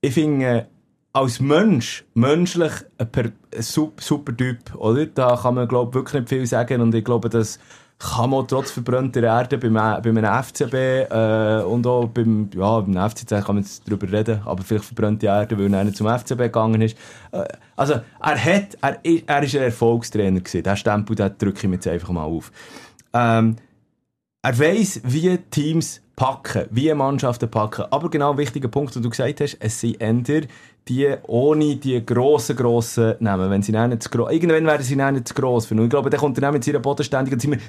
Ich finde, als Mensch, menschlich, ein, ein super, super Typ, oder? Da kann man, glaube wirklich nicht viel sagen und ich glaube, dass kann man trotz verbrannter Erde beim, beim FCB äh, und auch beim, ja, beim FCZ kann man jetzt darüber reden, aber vielleicht verbrannte Erde, weil er nicht zum FCB gegangen ist. Äh, also, er hat, er, er ist ein Erfolgstrainer gewesen. Der Stempel, den drücke ich mir jetzt einfach mal auf. Ähm, er weiss, wie Teams packen, wie Mannschaften packen. Aber genau wichtiger Punkt, den du gesagt hast, es sind eher die ohne die grossen, grossen Namen. Wenn sie nicht zu gross, irgendwann werden sie nicht zu gross für. Und ich glaube, dann kommt er mit ihrer bodenständigen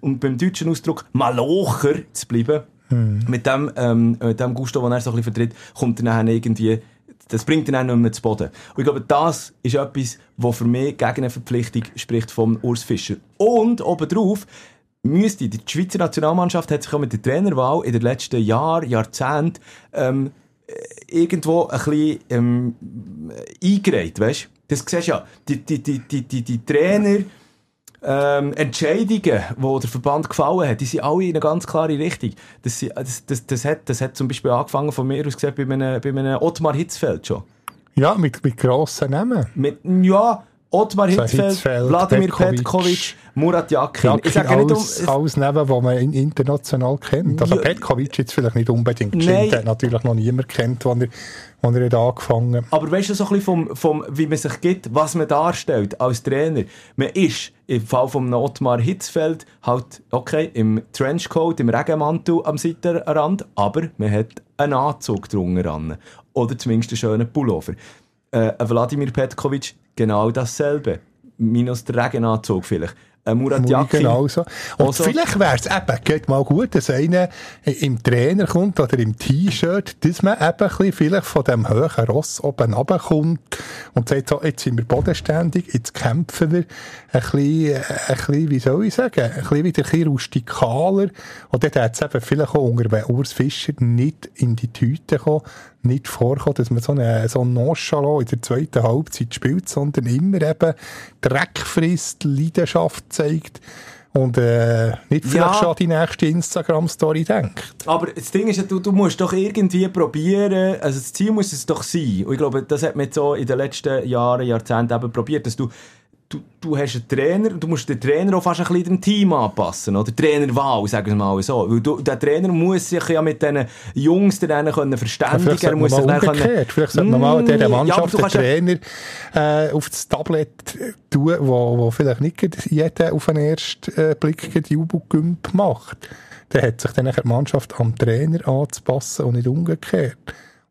und beim deutschen Ausdruck Malocher zu bleiben. Hm. Mit dem, ähm, mit dem Gusto, den er so ein bisschen vertritt, kommt er dann irgendwie das bringt ihn auch nicht mehr zu Boden. Und ich glaube, das ist etwas, was für mich gegen eine Verpflichtung spricht von Urs Fischer. Und obendrauf, müsste, die Schweizer Nationalmannschaft hat sich auch mit der Trainerwahl in den letzten Jahren, Jahrzehnten, ähm, irgendwo ein bisschen ähm, eingereiht, weißt Das siehst ja, die, die, die, die, die, die Trainer, ähm, Entscheidungen, die der Verband gefallen hat, die sind alle in eine ganz klare Richtung. Das, das, das, das, hat, das hat zum Beispiel angefangen von mir aus gesehen bei einem, bei einem Ottmar Hitzfeld schon.
Ja, mit, mit grossen Namen.
Mit, ja, Ottmar Hitzfeld, Hitzfeld Wladimir Petkovic, Murat Yakin.
Yakin ich sage nicht um, alles neben, was man international kennt. Also ja, Petkovic jetzt vielleicht nicht unbedingt Nein. hat natürlich noch niemand kennt, wann er, wann er da angefangen
Aber weißt du so ein bisschen vom, vom, wie man sich gibt, was man darstellt als Trainer? Man ist im Fall von Ottmar Hitzfeld halt, okay, im Trenchcoat, im Regenmantel am Seitenrand, aber man hat einen Anzug drunter Oder zumindest einen schönen Pullover. Äh, Wladimir Petkovic genau dasselbe. Minus der Regenanzug vielleicht. Ein Murat Yakin.
Genauso. Und also, vielleicht wäre es eben, geht mal gut, dass einer im Trainer kommt oder im T-Shirt, dass man eben vielleicht von dem hohen Ross oben runterkommt und sagt so, jetzt sind wir bodenständig, jetzt kämpfen wir ein bisschen, ein bisschen, wie soll ich sagen, ein bisschen wieder ein bisschen rustikaler. Und dann hat es eben vielleicht auch unter Urs Fischer nicht in die Tüte kommen, nicht vorkommen, dass man so einen so Nonchalant in der zweiten Halbzeit spielt, sondern immer eben Dreck frisst, Leidenschaft zeigt und äh, nicht vielleicht ja. schon an die nächste Instagram-Story denkt.
Aber das Ding ist ja, du, du musst doch irgendwie probieren, also das Ziel muss es doch sein, und ich glaube, das hat man so in den letzten Jahren, Jahrzehnten eben probiert, dass du du, du hast einen Trainer, du musst den Trainer auch fast ein bisschen dem Team anpassen, oder? Trainerwahl, sagen wir mal so. Weil du, der Trainer muss sich ja mit diesen Jungs dann können verständigen
ja,
muss sich
dann können... Vielleicht sollte man mal dieser Mannschaft ja, den Trainer äh, auf das Tablet tun, wo, wo vielleicht nicht jeder auf den ersten äh, Blick die Jubelgümp macht. Dann hat sich dann die Mannschaft am Trainer anzupassen und nicht umgekehrt.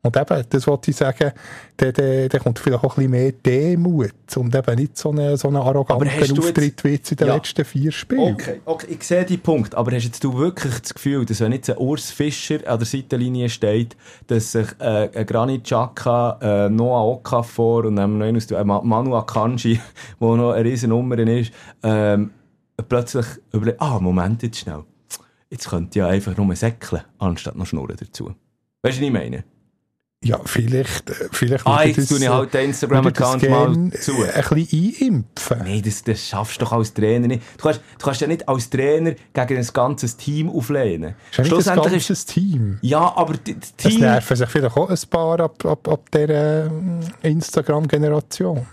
Und eben, das wollte ich sagen, da, da, da kommt vielleicht auch ein bisschen mehr Demut und eben nicht so einen so eine arroganten Auftritt wie jetzt in den ja. letzten vier Spielen.
Okay, okay, ich sehe die Punkt, aber hast jetzt du wirklich das Gefühl, dass wenn jetzt ein Urs Fischer an der Seitenlinie steht, dass sich äh, ein Granit Xhaka, äh, Noah Okafor und dann noch äh, Manu Akanji, wo noch eine riesen Nummer ist, ähm, plötzlich überlegt, ah, Moment, jetzt schnell. Jetzt könnte ja einfach nur säckeln, anstatt noch Schnurren dazu. Weißt du, was ich meine?
Ja, vielleicht, äh, vielleicht
ah, jetzt tue ich halt den Instagram-Account mal zu.
Ein bisschen einimpfen.
Nein, das, das schaffst du doch als Trainer nicht. Du kannst, du kannst ja nicht als Trainer gegen ein ganzes Team auflehnen.
Das ist nicht ein Team.
Ja, aber das Team... Es
nerven sich vielleicht auch ein paar ab, ab, ab dieser ähm, Instagram-Generation.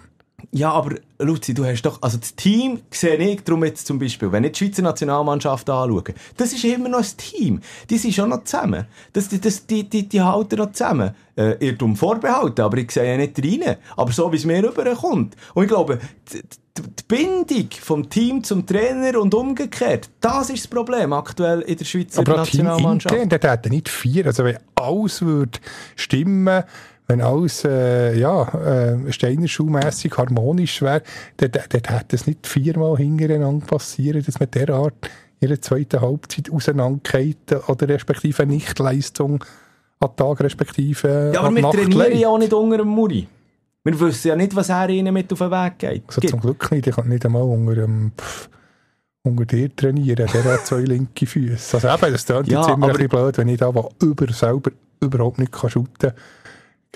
Ja, aber Luzi, du hast doch, also das Team sehe ich darum jetzt zum Beispiel, wenn ich die Schweizer Nationalmannschaft anschaue, das ist immer noch ein Team. Die sind schon noch zusammen. Das, das, die, die, die halten noch zusammen. Äh, Irrtum vorbehalten, aber ich sehe ja nicht rein. Aber so, wie es mir rüberkommt. Und ich glaube, die, die Bindung vom Team zum Trainer und umgekehrt, das ist das Problem aktuell in der Schweizer aber Nationalmannschaft. Aber
der hätte nicht vier, also wenn alles würde stimmen, wenn alles äh, ja, äh, Steinerschuhmässig harmonisch wäre, dann, dann, dann hätte es nicht viermal hintereinander passieren, dass man derart ihre zweite Halbzeit auseinandergeht oder respektive Nichtleistung an Tag respektive
Ja, aber wir
Nacht
trainieren
legt.
ja auch nicht unter dem Muri. Wir wissen ja nicht, was er ihnen mit auf den Weg geht.
Also zum Glück nicht, ich kann nicht einmal unter, ähm, pff, unter dir trainieren, der hat zwei linke Füße. Also eben, das klingt
Ja,
jetzt immer ein bisschen blöd, wenn ich da, wo über selber überhaupt nicht kann shooten kann,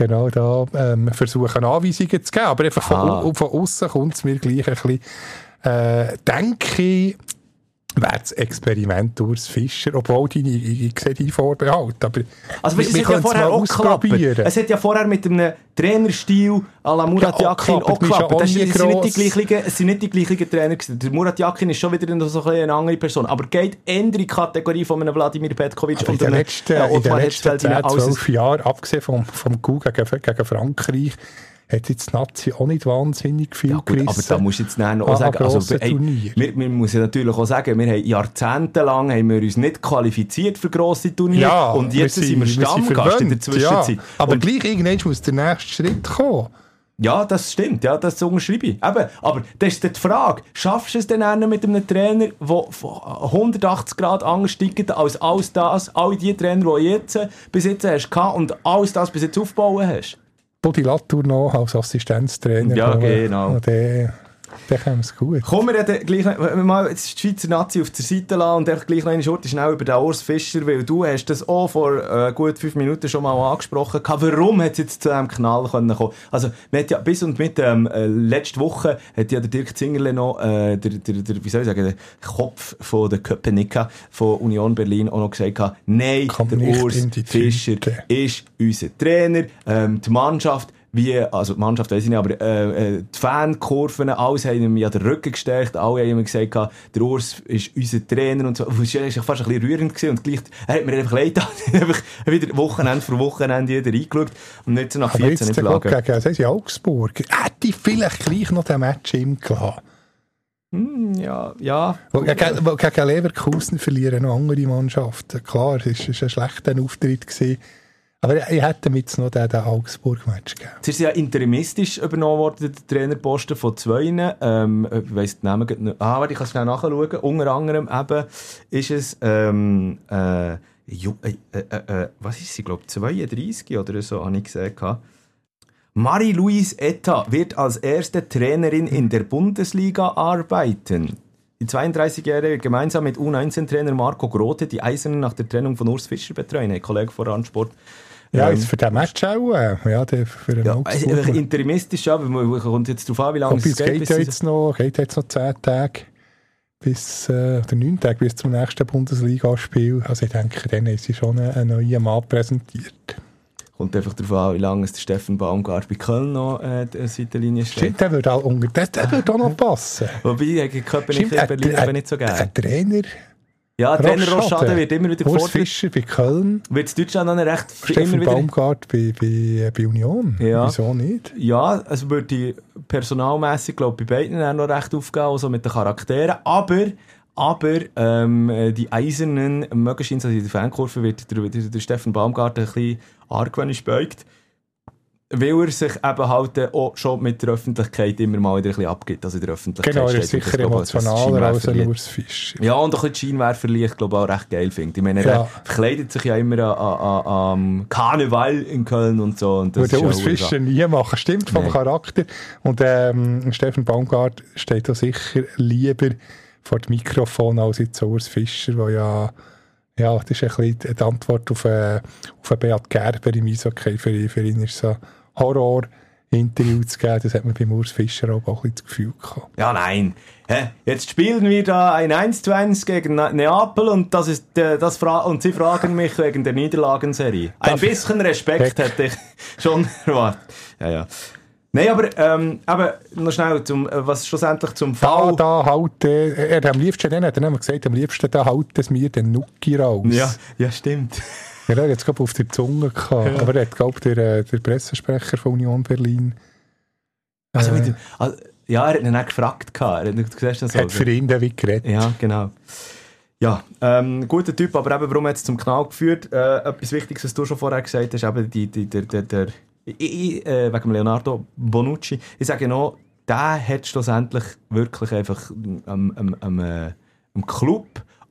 genau da ähm, versuchen Anweisungen zu geben. Aber einfach von, au- von außen kommt es mir gleich ein bisschen, äh, denke ich, wäre das Experiment Urs Fischer, obwohl die, ich, ich sehe die Vorbehalt, aber
Also,
wir
es hat ja
können es
vorher
mal ausprobieren.
Es hat ja vorher mit einem Trainerstil à la Murat
Ja,
Yakin
auch geklappt.
Das
ja
sind
nie
nicht die
gross.
gleichen, es sind nicht die gleichen Trainer gewesen. Der Murat Yakin ist schon wieder so ein eine andere Person. Aber geht die Kategorie von einem Wladimir Petkovic
Aber
und einem
letzten,
äh,
in den letzten
Hitzfeld
10,
hinein, als es-
12 Jahren, abgesehen vom, vom Coup gegen, gegen Frankreich, hat jetzt die Nazi auch nicht wahnsinnig viel
Ja, gut,
gerissen.
aber da musst du jetzt noch auch sagen, also, ey, wir, wir müssen natürlich auch sagen, wir haben jahrzehntelang haben wir uns nicht qualifiziert für grosse Turniere
ja,
und jetzt sind wir
sind
Stammgast in der Zwischenzeit.
Ja. Aber
und,
gleich irgendwann muss der nächste Schritt kommen.
ja, das stimmt, ja, das unterschreibe ich. Eben, aber das ist dann die Frage, schaffst du es denn dann mit einem Trainer, der von 180 Grad anders steigt als alles das, all die Trainer, die du jetzt bis jetzt hast und alles das bis jetzt aufbauen hast?
Body Latour noch als Assistenztrainer.
Ja, genau.
Der, der kommt es gut.
Kommen wir dann gleich mal jetzt die Schweizer Nazi auf der Seite lassen und einfach gleich noch eine Schurte schnell über den Urs Fischer, weil du hast das auch vor äh, gut fünf Minuten schon mal angesprochen. Warum hat es jetzt zu diesem Knall können kommen? Also, man hat ja bis und mit ähm, äh, letzte Woche hat ja der Dirk Zingerle noch, äh, der, der, der, wie soll ich sagen, der Kopf von der Köpenicker von Union Berlin auch noch gesagt nein,
Kommt
der Urs Fischer ist unser Trainer, ähm, die Mannschaft, wie, also die Mannschaft weiss ich nicht, aber äh, äh, die Fankurven, alles haben ihm ja den Rücken gestärkt, alle haben ihm gesagt, gehabt, der Urs ist unser Trainer und so. Das war fast ein bisschen rührend gewesen und gleich, er hat mir einfach leid getan, einfach wieder Wochenende für Wochenende jeder eingeschaut und nicht so nach
Aber
14
jetzt
nicht
der Gott
lagen.
gegen das ja Augsburg. Hätte ich vielleicht gleich noch den Match im gelassen.
Hm, ja, ja.
Weil Gegen, gegen Leverkusen verlieren noch andere Mannschaften. Klar, es war ein schlechter Auftritt. Gewesen. Aber ich, hätte mit noch den, den Augsburg-Match gegeben.
Jetzt ist ja interimistisch übernommen worden, der Trainerposten von zwei. Ähm, ich weiss die Namen nicht. Ah, warte, ich kann es schnell nachschauen. Unter anderem eben ist es, ähm, äh, Ju äh, äh, äh, was ist sie, glaube 32 oder so, habe ich gesehen. Marie-Louise Etta wird als erste Trainerin in der Bundesliga arbeiten. Die 32-Jährige wird gemeinsam mit U19-Trainer Marco Grote die Eisernen nach der Trennung von Urs Fischer betreuen. Ein Kollege von Randsport.
Ja, jetzt für den Match auch. äh, Ja, der, für den
ja,
Augsburg.
einfach interimistisch, ja, weil man kommt jetzt darauf an, wie lange
Aber es geht,
bis sie-
jetzt noch, geht jetzt noch 10 Tage bis, äh, oder 9 Tage bis zum nächsten Bundesligaspiel. Also ich denke, dann ist sie schon einen, einen neuen Mann präsentiert.
Kommt einfach darauf an, wie lange es der Steffen Baumgart bei Köln noch äh, die Seitenlinie steht.
Stimmt, der würde auch, unter, der, der würde auch noch passen.
Wobei, gegen
Stimmt,
in
ein-
Berlin
ein-
nicht so gerne.
Ein Trainer,
Ja, Trainer
Rochade.
Wird immer wieder
Urs
gefordert.
Fischer bei Köln,
Wird in Deutschland dann recht
Steffen
immer wieder...
Baumgart bei, bei, bei Union.
Ja.
Wieso nicht?
Ja, es würde personalmässig, glaube ich, bei beiden dann noch recht aufgehen, also mit den Charakteren. Aber, aber ähm, äh, die Eisernen mögen scheint, also in der Fankurve wird der, der, der Steffen Baumgart ein bisschen argwöhnisch beugt. Weil er sich eben halt auch schon mit der Öffentlichkeit immer mal wieder ein bisschen abgibt. Also in der Öffentlichkeit
Genau, er ist sicher emotionaler als ein
Scheinwerferlicht-
Urs Fischer.
Ja, und auch ein bisschen Scheinwerferlicht, glaube ich, auch recht geil finde. Ich meine, er
Ja.
verkleidet sich ja immer am Karneval in Köln und so. Und das
Würde
ist ja
Urs
auch-
Fischer nie machen. Stimmt, vom
Nein.
Charakter. Und ähm, Steffen Baumgart steht da sicher lieber vor dem Mikrofon als jetzt Urs Fischer, der ja, ja, das ist ein bisschen die Antwort auf, äh, auf Beat Gerber im Eishockey. Für, ihn- für ihn ist so Horror. Interview zu geben, das hat man beim Urs Fischer auch ein bisschen das Gefühl gehabt.
Ja, nein. Hä? Jetzt spielen wir da ein 1 zu 1 gegen Ne- Neapel und, das ist, äh, das fra und sie fragen mich wegen der Niederlagenserie. Ein
Darf-
bisschen Respekt hätte ich schon erwartet. Ja, ja. Nein, aber ähm, eben, noch schnell, zum, äh, was schlussendlich zum
Da,
Fall...
da halt, äh, er hat am liebsten, dann hat er gesagt, am liebsten da halt es mir den Nuki raus.
Ja, ja, stimmt.
Ja, er hat es glaube auf der Zunge gehabt. Aber er hat, glaube der, äh, der Pressesprecher von Union Berlin
Also,
äh,
mit dem, also, ja, er hat ihn auch gefragt. gehabt. Er hat, siehst das so.
hat für ihn den Weg geredet.
Ja, genau. Ja, ähm, guter Typ, aber eben, warum hat es zum Knall geführt? Äh, etwas Wichtiges, was du schon vorher gesagt hast, eben die, die, der, der, der, ich, ich, äh, wegen Leonardo Bonucci. Ich sage noch, der hat schlussendlich wirklich einfach am, am, am, äh, am Club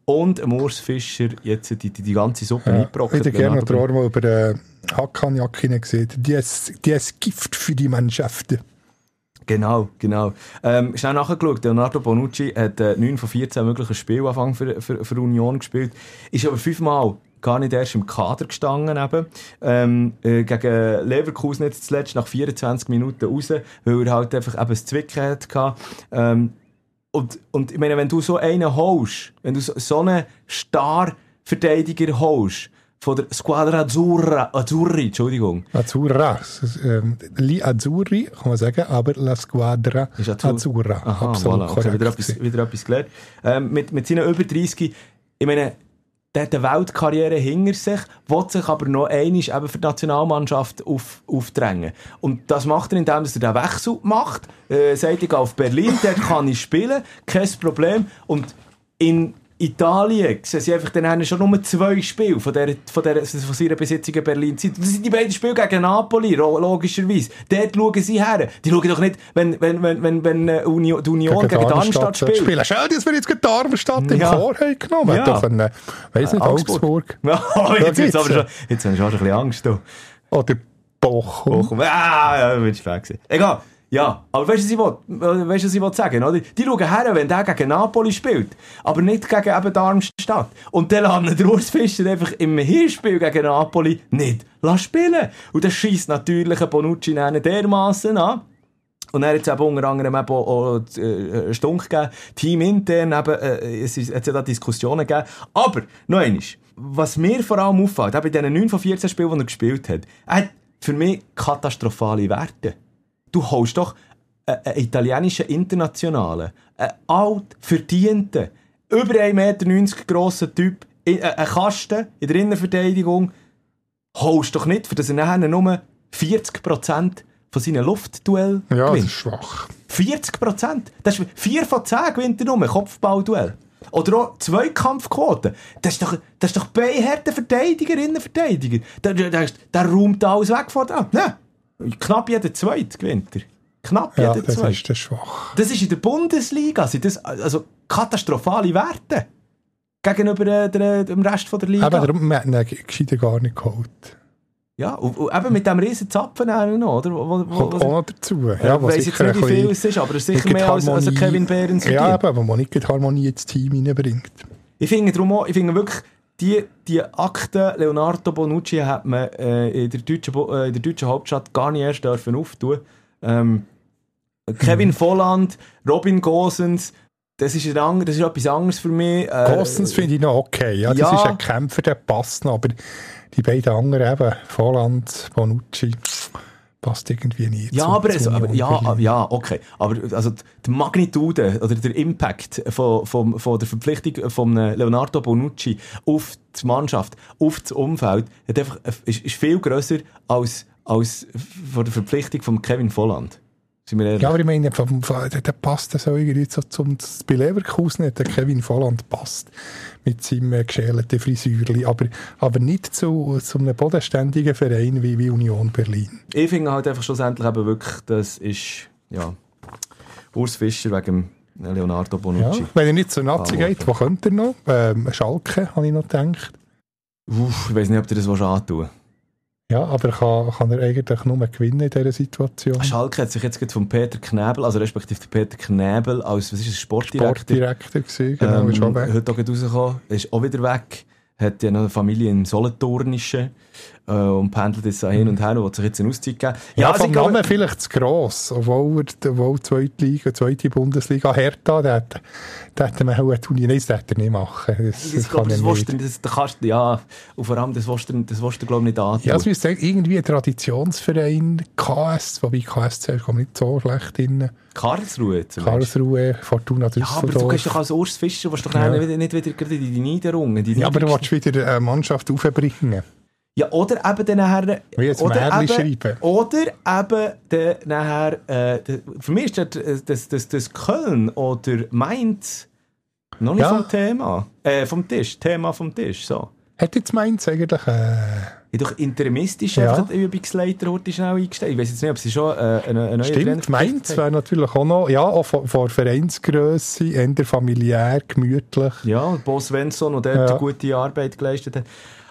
und Urs Fischer jetzt die, die, die ganze Suppe
Ja,
eingebrockt.
ich hätte gerne noch den Arm über den Hackkanjacke gesehen. Die ist, die ist Gift für die Mannschaften.
Genau, genau. Ähm, schnell nachgeschaut, Leonardo Bonucci hat äh, 9 von 14 möglichen Spielen für, für, für Union gespielt, ist aber fünfmal gar nicht erst im Kader gestanden eben. Ähm, äh, gegen Leverkusen jetzt zuletzt nach 24 Minuten raus, weil er halt einfach eben das Zwicken hatte. Ähm, und, und ich meine, wenn du so einen holst, wenn du so, so einen Star-Verteidiger holst, von der Squadra Azzurra, Azzurri, Entschuldigung,
Azzurra. Ähm, Li Azzurri, kann man sagen, aber La Squadra
Ist Azzur-
Azzurra.
Aha,
Absolut
voilà. Okay,
korrekt.
wieder, etwas, wieder etwas gelernt. Ähm, mit, mit seinen über 30, ich meine, der hat eine Weltkarriere hinter sich, will sich aber noch einmal eben für die Nationalmannschaft auf, aufdrängen. Und das macht er, indem er den Wechsel macht, äh, sagt, ich auf Berlin, dort kann ich spielen, kein Problem. Und in Italien sehen sie einfach dann schon nur zwei Spiele von, der, von, der, von seiner besitzenden Berlin-Zeit. Das sind die beiden Spiele gegen Napoli, logischerweise. Dort schauen sie her. Die schauen doch nicht, wenn, wenn, wenn, wenn, wenn äh, Union, die Union gegen, Darmstadt spielt.
spielen. Schön, dass wir jetzt gegen Darmstadt im
Ja.
Chor haben genommen.
Ja.
Doch ein, äh, weiss nicht, Augsburg.
Oh, jetzt, jetzt, aber schon, jetzt habe ich schon ein bisschen Angst. Du.
Oder Bochum.
Bochum. Ah, ja, bin ich weg. Egal. Ja, aber weißt du, was ich will, weißt, was ich sagen oder? Die schauen her, wenn der gegen Napoli spielt, aber nicht gegen eben Darmstadt. Und dann lassen der Urs Fischer einfach im Hinspiel gegen Napoli nicht lassen spielen. Und das schießt natürlich Bonucci einen dermassen an. Und er hat eben unter anderem eben auch, auch äh, Stunk gegeben, teamintern eben, äh, es ist, es hat da Diskussionen gegeben. Aber, noch eines, was mir vor allem auffällt, eben in diesen 9 von 14 Spielen, die er gespielt hat, er hat für mich katastrophale Werte. Du holst doch einen, italienischen Internationalen, einen alt verdienten, über 1,90 Meter grossen Typ, äh, einen Kasten in der Innenverteidigung, holst doch nicht, für das er nachher nur 40% von seinen Luftduell
Ja, das
gewinnt.
ist schwach.
40 Prozent. Das ist 4 von 10 gewinnt er nur, Kopfballduell. Oder auch Zweikampfquote. Das ist doch, das ist doch beihärte Verteidiger, Innenverteidiger. Der, der, der, der räumt alles weg von da. Ne? Knapp jeder Zweite gewinnt er. Knapp
Ja,
jeder
das
Zweite.
ist das schwach.
Das ist in der Bundesliga. Sind das also katastrophale Werte. Gegenüber äh, der, dem Rest von der Liga.
Aber darum, haben ihn gescheiter gar nicht geholt.
ja, und, und eben mit dem riesen Zapfen auch noch, oder? Wo, wo,
Kommt
wo,
auch noch dazu.
ja, ich
was
weiss jetzt nicht, wie viel es ist, aber es ist sicher mehr als, als Kevin Behrens
Ja,
verdient.
aber man nicht die Harmonie ins Team reinbringt.
Ich finde darum auch, ich finde wirklich, die, die Akte Leonardo Bonucci hat man äh, in, der deutschen, äh, in der deutschen Hauptstadt gar nicht erst dürfen auftun. Ähm, Kevin Volland, Robin Gosens, das ist, ein, das ist etwas anderes für mich. Äh,
Gostens finde ich noch okay. Ja, das
ja.
ist ein Kämpfer, der passt noch. Aber die beiden anderen eben, Volland, Bonucci, passt irgendwie nicht.
Ja,
zu-
aber, es, aber ja, ja, okay. Aber also die Magnitude oder der Impact von, von, von der Verpflichtung von Leonardo Bonucci auf die Mannschaft, auf das Umfeld, hat einfach, ist, ist viel grösser als, als von der Verpflichtung von Kevin Volland.
Ja, aber ich meine, der, passt so irgendwie so zum, bei Leverkusen hat der Kevin Volland passt. Mit seinem äh, geschälten Frisürli. Aber, aber nicht zu, zu einem bodenständigen Verein wie, wie Union Berlin.
Ich finde halt einfach schlussendlich eben wirklich, das ist, ja, Urs Fischer wegen Leonardo
Ja,
Bonucci.
wenn er nicht zur Nazi
Ah,
geht, wo könnte er noch? Ähm, Schalke, habe ich noch gedacht.
Uff, ich weiß nicht, ob dir das was antun
Ja, aber kann, kann er eigentlich nur gewinnen in dieser Situation?
Schalke hat sich jetzt gerade von Peter Knäbel, also respektive Peter Knäbel als, was ist das, Sportdirektor,
Sportdirektor gewesen, genau,
ähm,
ist auch weg.
heute auch rausgekommen, ist auch wieder weg. Hat ja noch eine Familie im Solothurnischen äh, und pendelt da hin und her und will sich jetzt eine Auszeit geben.
Ja,
also
vom
glaube-
Namen vielleicht zu gross, obwohl er, obwohl die zweite Liga, zweite Bundesliga, Hertha, der hat, der hätte man auch tun, nein, das hätte er nicht machen. Das,
Ich glaube, das
er
willst
nicht.
das, das kannst, du- ja, und vor allem, das willst du, das willst du glaube ich, nicht antun.
Ja, es müsste irgendwie ein Traditionsverein, KS, wobei KSC ist nicht so schlecht drin.
Karlsruhe zum.
Karlsruhe, Fortuna
Ja, aber du kannst
Düsseldorf.
doch als Urs Fischer, willst doch
Ja.
nicht, nicht wieder in die Niederungen. Die
Ja, aber du willst wieder eine Mannschaft aufbringen.
Ja, oder eben dann nachher...
Wie jetzt
oder eben,
schreiben.
Oder eben dann nachher... Äh, für mich ist das, das, das, das Köln oder Mainz noch nicht
Ja.
vom Thema. Äh, vom Tisch. Thema vom Tisch, so.
Hat jetzt Mainz eigentlich äh,
Ich doch interimistisch
Ja.
einfach den Übungsleiter heute schnell eingestellt. Ich weiß jetzt nicht, ob sie schon äh, eine, eine neue
Stimmt, Mainz wäre natürlich auch noch, ja, auch von, von Vereinsgrösse, eher familiär, gemütlich.
Ja, und Bo Svensson, der dort
Ja.
gute Arbeit geleistet hat.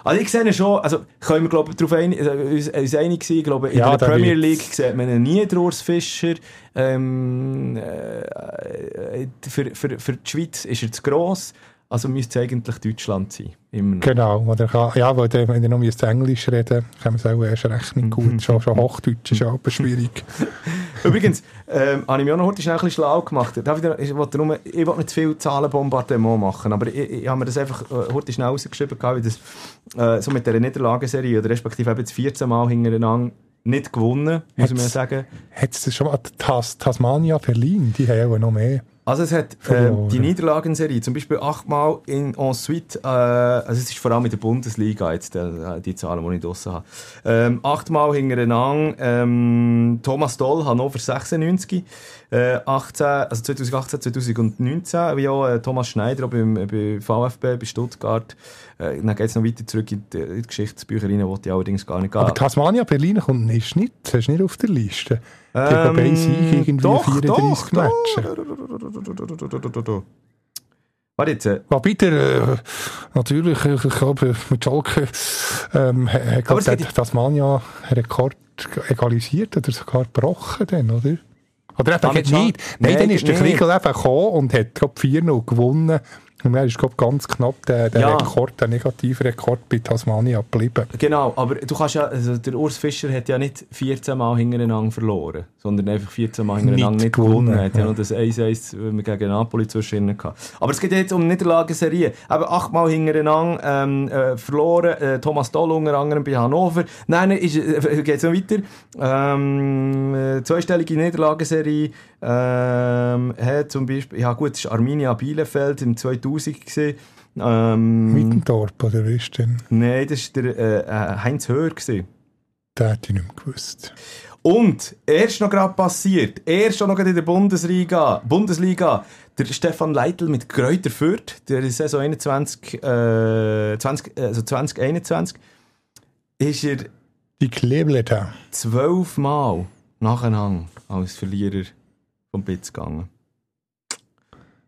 Also ich sehe schon, also können wir glaube ich darauf ein, also, uns, uns einig sein, glaube in
Ja,
der
der
Premier. League sieht man nie, den Urs Fischer. Ähm, äh, für, für, für die Schweiz ist er zu gross, also müsste es eigentlich Deutschland sein.
Genau, wo der kann, ja, weil der, wenn er noch Englisch reden kann man es auch erst recht nicht gut. Schon, schon Hochdeutsch ist aber schwierig.
Übrigens, ähm, habe ich mich auch noch heute schnell ein bisschen schlau gemacht. Darf ich, ich, wollte nur, ich will nicht zu viel Zahlenbombardement machen, aber ich, ich habe mir das einfach äh, heute schnell rausgeschrieben, gehabt, wie das äh, so mit dieser Niederlagenserie, oder respektive eben jetzt 14 Mal hintereinander nicht gewonnen, muss man ja sagen.
Hat es schon mal Tas Tasmania Berlin, die haben auch noch mehr.
Also es hat äh, die Niederlagenserie, zum Beispiel achtmal in Ensuite, äh, also es ist vor allem in der Bundesliga jetzt, äh, die Zahlen, die ich draussen habe. Ähm, achtmal hintereinander, ähm, Thomas Doll, Hannover 96, äh, 18, also 2018, 2019, wie auch äh, Thomas Schneider auch beim, bei VfB, bei Stuttgart. Äh, dann geht es noch weiter zurück in die, in die Geschichtsbücher rein, wo die allerdings gar nicht gehen.
Aber Tasmania Berlin kommt ist nicht, das ist nicht auf der Liste. Die haben bei Sieg irgendwie
Ähm, doch,
34
doch,
Matches.
Warte jetzt, äh,
Wobei der, äh, natürlich, ich, glaube, mit Schalke ähm, hat
Aber
glaub,
es
der
geht-
Tasmania einen Rekord egalisiert oder sogar gebrochen dann, oder? Oder eben nicht. Nein,
Nein,
dann ist der. Kriegel eben gekommen und hat, glaube 4-0 gewonnen. Und dann ist, glaube ganz knapp der, der
Ja.
Rekord, der Negativrekord bei Tasmania geblieben.
Genau, aber du kannst ja, also der Urs Fischer hat ja nicht 14 Mal hintereinander verloren, sondern einfach 14 Mal hintereinander
Nicht
nicht, gewonnen. Er hat ja
ja.
noch das 1-1 gegen Napoli zwischen gehabt. Aber es geht jetzt um Niederlagenserie. Aber achtmal hintereinander ähm, äh, verloren. Äh, Thomas Doll unter anderem bei Hannover. Nein, nein, ist, äh, geht's noch weiter. Ähm, äh, zweistellige Niederlagenserie. Ähm, hat zum Beispiel, ja gut, war Arminia Bielefeld im 2000 gewesen. Ähm,
Mittendorp, oder was ist denn?
Nein, das war der äh, äh, Heinz Hör. Gewesen.
Der hätte ich nicht mehr gewusst.
Und erst noch gerade passiert, erst noch in der Bundesliga, Bundesliga, der Stefan Leitl mit Kräuter Fürth, der Saison 21, äh, 20, also 2021, ist er
Die Klebler da.
zwölfmal nacheinander als Verlierer vom Bitz gegangen.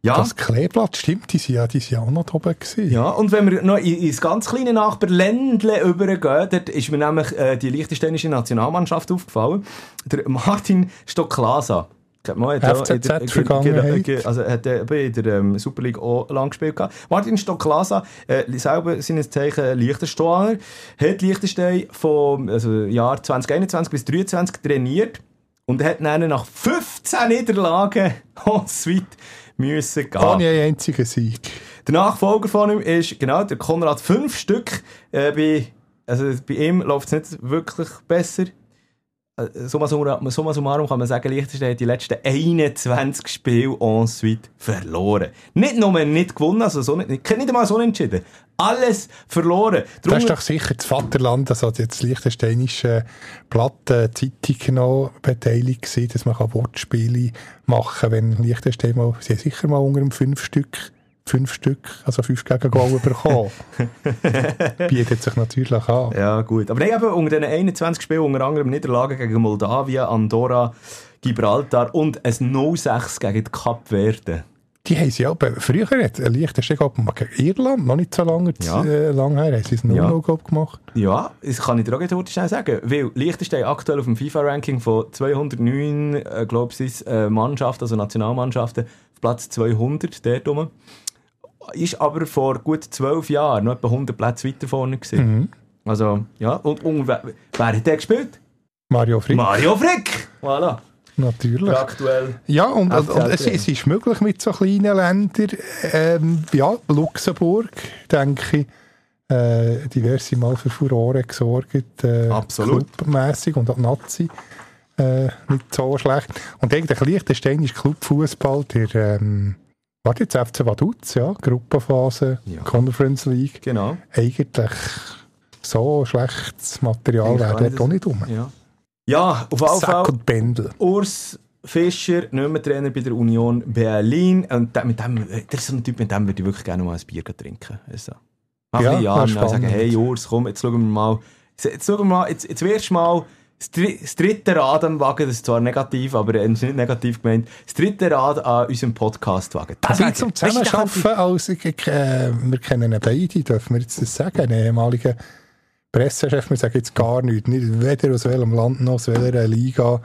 Ja,
Das Kleeblatt, stimmt, die sind ja, die sind ja auch noch oben gewesen.
Ja, und wenn wir noch in- ins ganz kleine Nachbarländle übergehen, dort ist mir nämlich äh, die liechtensteinische Nationalmannschaft aufgefallen. Der Martin Stocklasa. Ja
FCZ
der-
Vergangenheit.
ge- Also hat er eben in der ähm, Super League auch lang gespielt. gehabt. Martin Stocklasa, äh, selber seines Zeichen Liechtensteiner, hat Liechtenstein vom also Jahr 2021 bis 2023 trainiert und hat dann nach 15 Niederlagen en suite müssen gehen.
Ohne einen einzigen Sieg.
Der Nachfolger von ihm ist, genau, der Konrad. Fünf Stück. Äh, bei, also bei ihm läuft es nicht wirklich besser. Äh, Summa summarum, summa summarum kann man sagen, Liechtenstein hat die letzten 21 Spiele en suite verloren. Nicht nur nicht gewonnen, also so nicht, nicht einmal so entschieden. Alles verloren.
Das
Darum-
ist doch sicher das Vaterland, also jetzt liechtensteinische Platten, Zeitung noch beteiligt gewesen, dass man Wortspiele machen kann, wenn Liechtenstein mal, sie haben sicher mal unter einem fünf Stück, fünf Stück, also fünf Gegengol bekommen. Bietet sich natürlich an.
Ja, gut. Aber nein, eben unter diesen 21 Spielen, unter anderem Niederlagen gegen Moldawien, Andorra, Gibraltar und ein 0-6 gegen die Kapverden.
Die haben sie aber früher glaub ich, mal gegen Irland, noch nicht so lange,
Ja.
äh, lang her, haben sie es nur
Ja.
noch gemacht.
Ja, das kann ich dir auch heute schnell sagen. Weil Liechtenstein aktuell auf dem FIFA-Ranking von 209, äh, glaube ich, äh, Mannschaften, also Nationalmannschaften, auf Platz 200, dort rum. Ist aber vor gut 12 Jahren noch etwa 100 Plätze weiter vorne gewesen. Also, ja. Und, und wer, wer hat der gespielt?
Mario Frick,
Mario Frick! Voilà.
Natürlich.
Aktuell.
Ja, und, und, und es, es ist möglich mit so kleinen Ländern. Ähm, ja, Luxemburg, denke ich, äh, diverse Mal für Furore gesorgt. Äh,
Absolut.
Clubmässig und auch Nazi. Äh, nicht so schlecht. Und eigentlich Liechtenstein ist Clubfußball der, ähm, warte jetzt, FC Vaduz, ja, Gruppenphase,
Ja.
Conference League.
Genau.
Eigentlich so schlechtes Material wäre dort auch nicht rum.
Ja. Ja, auf jeden Fall.
Sack und Pendel.
Urs Fischer, nicht mehr Trainer bei der Union Berlin. Und der, mit dem, der ist so ein Typ, mit dem würde ich wirklich gerne mal ein Bier trinken. Also, mal
Ja,
ein
wär
an, sagen, hey Urs, komm, jetzt schauen wir mal. Jetzt schauen wir mal, jetzt, jetzt wirst du mal das, dri das dritte Rad am Wagen, das ist zwar negativ, aber äh, nicht negativ gemeint, das dritte Rad an unserem Podcast wagen.
Das ist zum Zusammenarbeiten, als ich, äh, wir kennen beide, dürfen wir jetzt das sagen, einen ehemaligen Pressechef, wir sagen jetzt gar nichts, nicht weder aus welchem Land noch aus welcher Liga,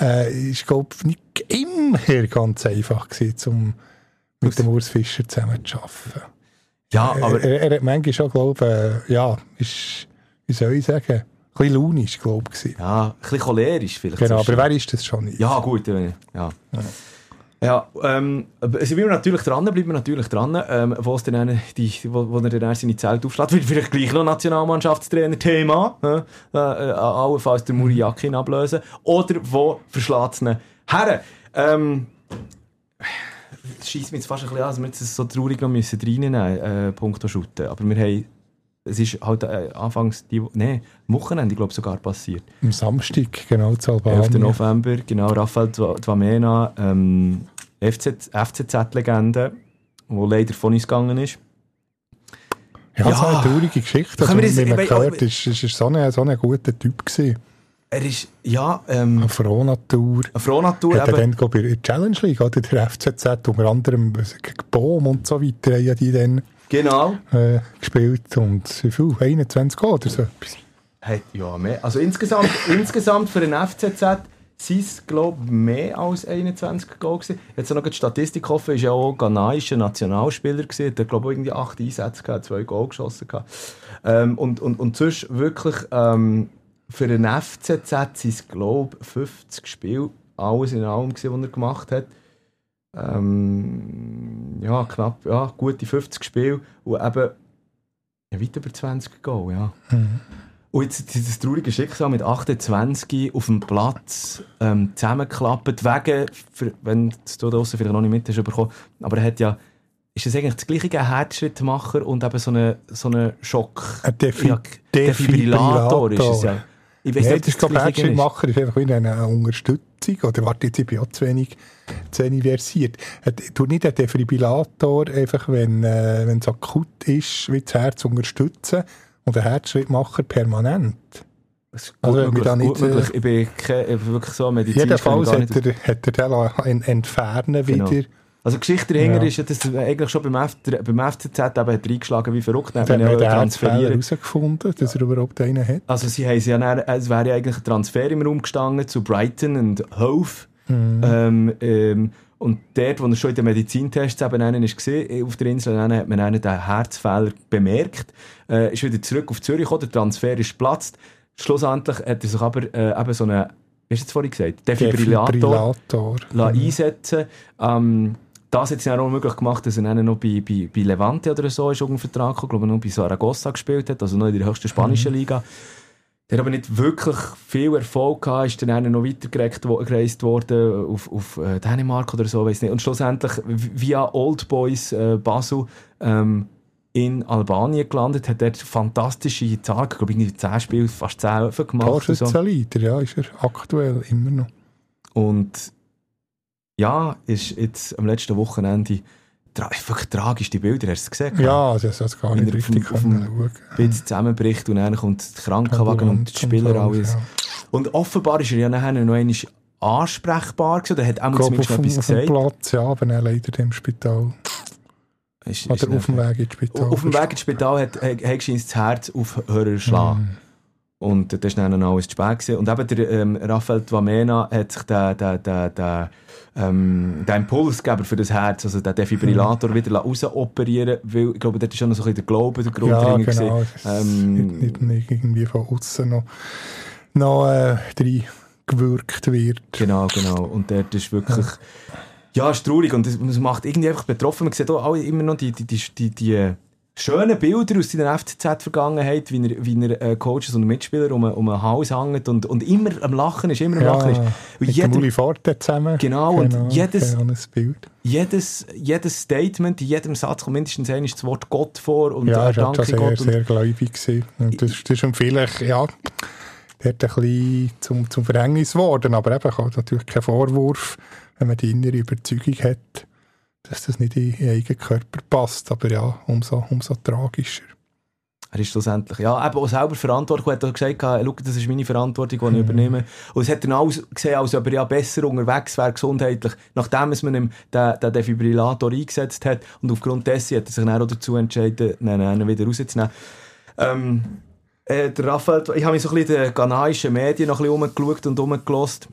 äh, ist, glaube ich, nicht immer ganz einfach gewesen, um mit dem Urs Fischer zusammen zu arbeiten.
Ja, aber...
Er, er hat manchmal schon, glaube ich, äh, ja, ist, wie soll ich sagen, ein bisschen launisch, glaube ich.
Ja, ein bisschen cholerisch vielleicht.
Genau, aber wer ist das schon nicht?
Ja, gut, ja. ja. Ja, ähm, also wir natürlich dran, bleiben wir natürlich dran, ähm, wo dann die, wo, wo er dann seine Zelt aufschlägt, vielleicht gleich noch Nationalmannschaftstrainer-Thema, äh, äh, allenfalls der Muriakin ablösen, oder wo verschlägt es ihn her? Ähm, schießt mich jetzt fast ein bisschen an, dass wir jetzt so traurig noch müssen reinnehmen, äh, Punkto shooten, aber wir haben es ist halt äh, anfangs, die, nee, Wochenende, glaube sogar passiert.
Am Samstag, genau, zu Albanien.
11. November, genau, Raphael Dwamena, ähm, FCZ-Legende, die leider von uns gegangen ist.
Ja, ja. so eine traurige Geschichte. Also, wie man gehört, ist, ist, ist so ein so eine guter Typ gewesen.
Er ist, ja... Ähm,
eine Frohnatur.
Eine Frohnatur,
Hat er dann, glaube ich, in der Challenge League, oder der FCZ, unter anderem gegen Bohm und so weiter, ja die dann...
Genau.
Äh, gespielt und wie viel? 21 Goal oder so etwas?
Ja, mehr. Also insgesamt, insgesamt für den FCZ sind es, glaube ich, mehr als 21 Goal gewesen. Jetzt noch die Statistik offen, ist ja auch ghanaischer Nationalspieler gewesen. Der, glaube ich, irgendwie acht Einsätze gehabt, zwei Goal geschossen gehabt. Ähm, und, und, und sonst wirklich, ähm, für den FCZ sind es, glaube ich, 50 Spiele, alles in allem gewesen, was er gemacht hat ähm, ja, knapp, ja, gute 50 Spiele und eben ja, weit über 20 Goal, ja. Mhm. Und jetzt dieses traurige Schicksal mit 28 auf dem Platz ähm, zusammengeklappt, wegen, für, wenn du da draußen vielleicht noch nicht mit hast bekommen, aber er hat ja ist das eigentlich das gleiche ein Herzschrittmacher und eben so ein so eine Schock?
Ein Defi ja, Defibrillator, Defibrillator ist es ja. Ich weiß nee, nicht, das, ist, glaube Herzschrittmacher ist einfach wie ein Unterstützer. 50 oder warte, jetzt ich bin auch zu wenig, zu wenig versiert. Du nicht den Defibrillator einfach, wenn äh, es akut ist, wie das Herz unterstützen und den Herzschrittmacher permanent.
Das also, möglich, nicht, äh, möglich. Ich bin, wirklich so medizinisch.
Jedenfalls hat er, hat er den entfernen genau. wieder
also Geschichte dahinter ja. ist ja, dass eigentlich schon beim, F beim FCZ eben hat reingeschlagen wie verrückt. Dann
hat man ja transferiert. herausgefunden, dass er überhaupt einen hat.
Also sie haben ja dann, es wäre ja eigentlich ein Transfer im Raum gestanden zu Brighton und Hove. Mhm. Ähm, ähm, und dort, wo er schon in den Medizintests eben einen ist gesehen, auf der Insel, hat man einen den Herzfehler bemerkt, äh, ist wieder zurück auf Zürich gekommen, der Transfer ist geplatzt. Schlussendlich hat er sich aber äh, eben so einen, wie hast du jetzt vorhin gesagt, Defibrillator, Defibrillator. Mhm. einsetzen ähm, das hat es ja auch möglich gemacht, dass er dann noch bei, bei, bei Levante oder so ist einen Vertrag gekommen, glaube noch bei Saragossa gespielt hat, also noch in der höchsten spanischen mhm. Liga. Der aber nicht wirklich viel Erfolg gehabt, ist dann noch weitergereist worden auf, auf äh, Dänemark oder so, weiß nicht. Und schlussendlich via Old Boys äh, Basel ähm, in Albanien gelandet, hat dort fantastische Zahlen, ich glaube ich, 10 Spiele, fast 10 gemacht.
Torschützenleiter, so. ja, ist er aktuell immer noch.
Und ja, ist jetzt am letzten Wochenende tra wirklich tragisch, die Bilder, hast du es gesehen?
Ja, das hat gar nicht richtig auf,
dem, auf dem zusammenbricht und dann kommt der Krankenwagen und die Spieler alles. Ja. Und offenbar ist er ja nachher noch einmal ansprechbar gewesen, oder hat auch zumindest
noch
etwas
gesagt. Auf Platz, ja, aber er leider im Spital. Ist, oder ist auf dem Weg ins Spital.
Auf dem Weg ins Spital hat, hat, hat das Herz aufhören schlagen. Mm. Und das war dann alles zu spät. Gewesen. Und eben der ähm, Raphael Twamena hat sich den, den, den, den ähm, den Impulsgeber für das Herz, also den Defibrillator, mhm. wieder rausoperieren weil ich glaube, dort ist schon noch so ein bisschen der Glaube, der Grund
ja, genau. Ähm, nicht, nicht, irgendwie von außen noch, noch äh, gewirkt wird.
Genau, genau. Und dort ist wirklich... Ja, ja ist traurig und es macht irgendwie einfach betroffen. Man sieht auch immer noch die, die, die, die, schöne Bilder aus seiner FCZ-Vergangenheit, wie er, wie er äh, Coaches und Mitspieler um, um ein Haus hängt und, und immer am Lachen ist, immer am Lachen ist. Und
mit jedem, Uli Forte zusammen.
Genau, genau und jedes, jedes, jedes Statement, in jedem Satz kommt mindestens ein das Wort Gott vor und
ja, äh, danke sehr, Gott. sehr gläubig. Und das, das ist vielleicht, ja, der hat ein bisschen zum, zum Verhängnis geworden, aber eben, natürlich kein Vorwurf, wenn man die innere Überzeugung hat, dass das nicht in den eigenen Körper passt. Aber ja, umso, umso tragischer.
er ist schlussendlich, ja, eben auch selber verantwortlich, er hat auch gesagt, schau, das ist meine Verantwortung, die ich mhm. übernehme. Und es hat dann alles gesehen, als ob er ja besser unterwegs wäre, gesundheitlich, nachdem es man ihm den, den Defibrillator eingesetzt hat. Und aufgrund dessen hat er sich dann auch dazu entschieden, ihn wieder rauszunehmen. Ähm, äh, der Raphael, ich habe mich so ein bisschen in den ghanaischen Medien noch ein bisschen umgeschaut und umgelost.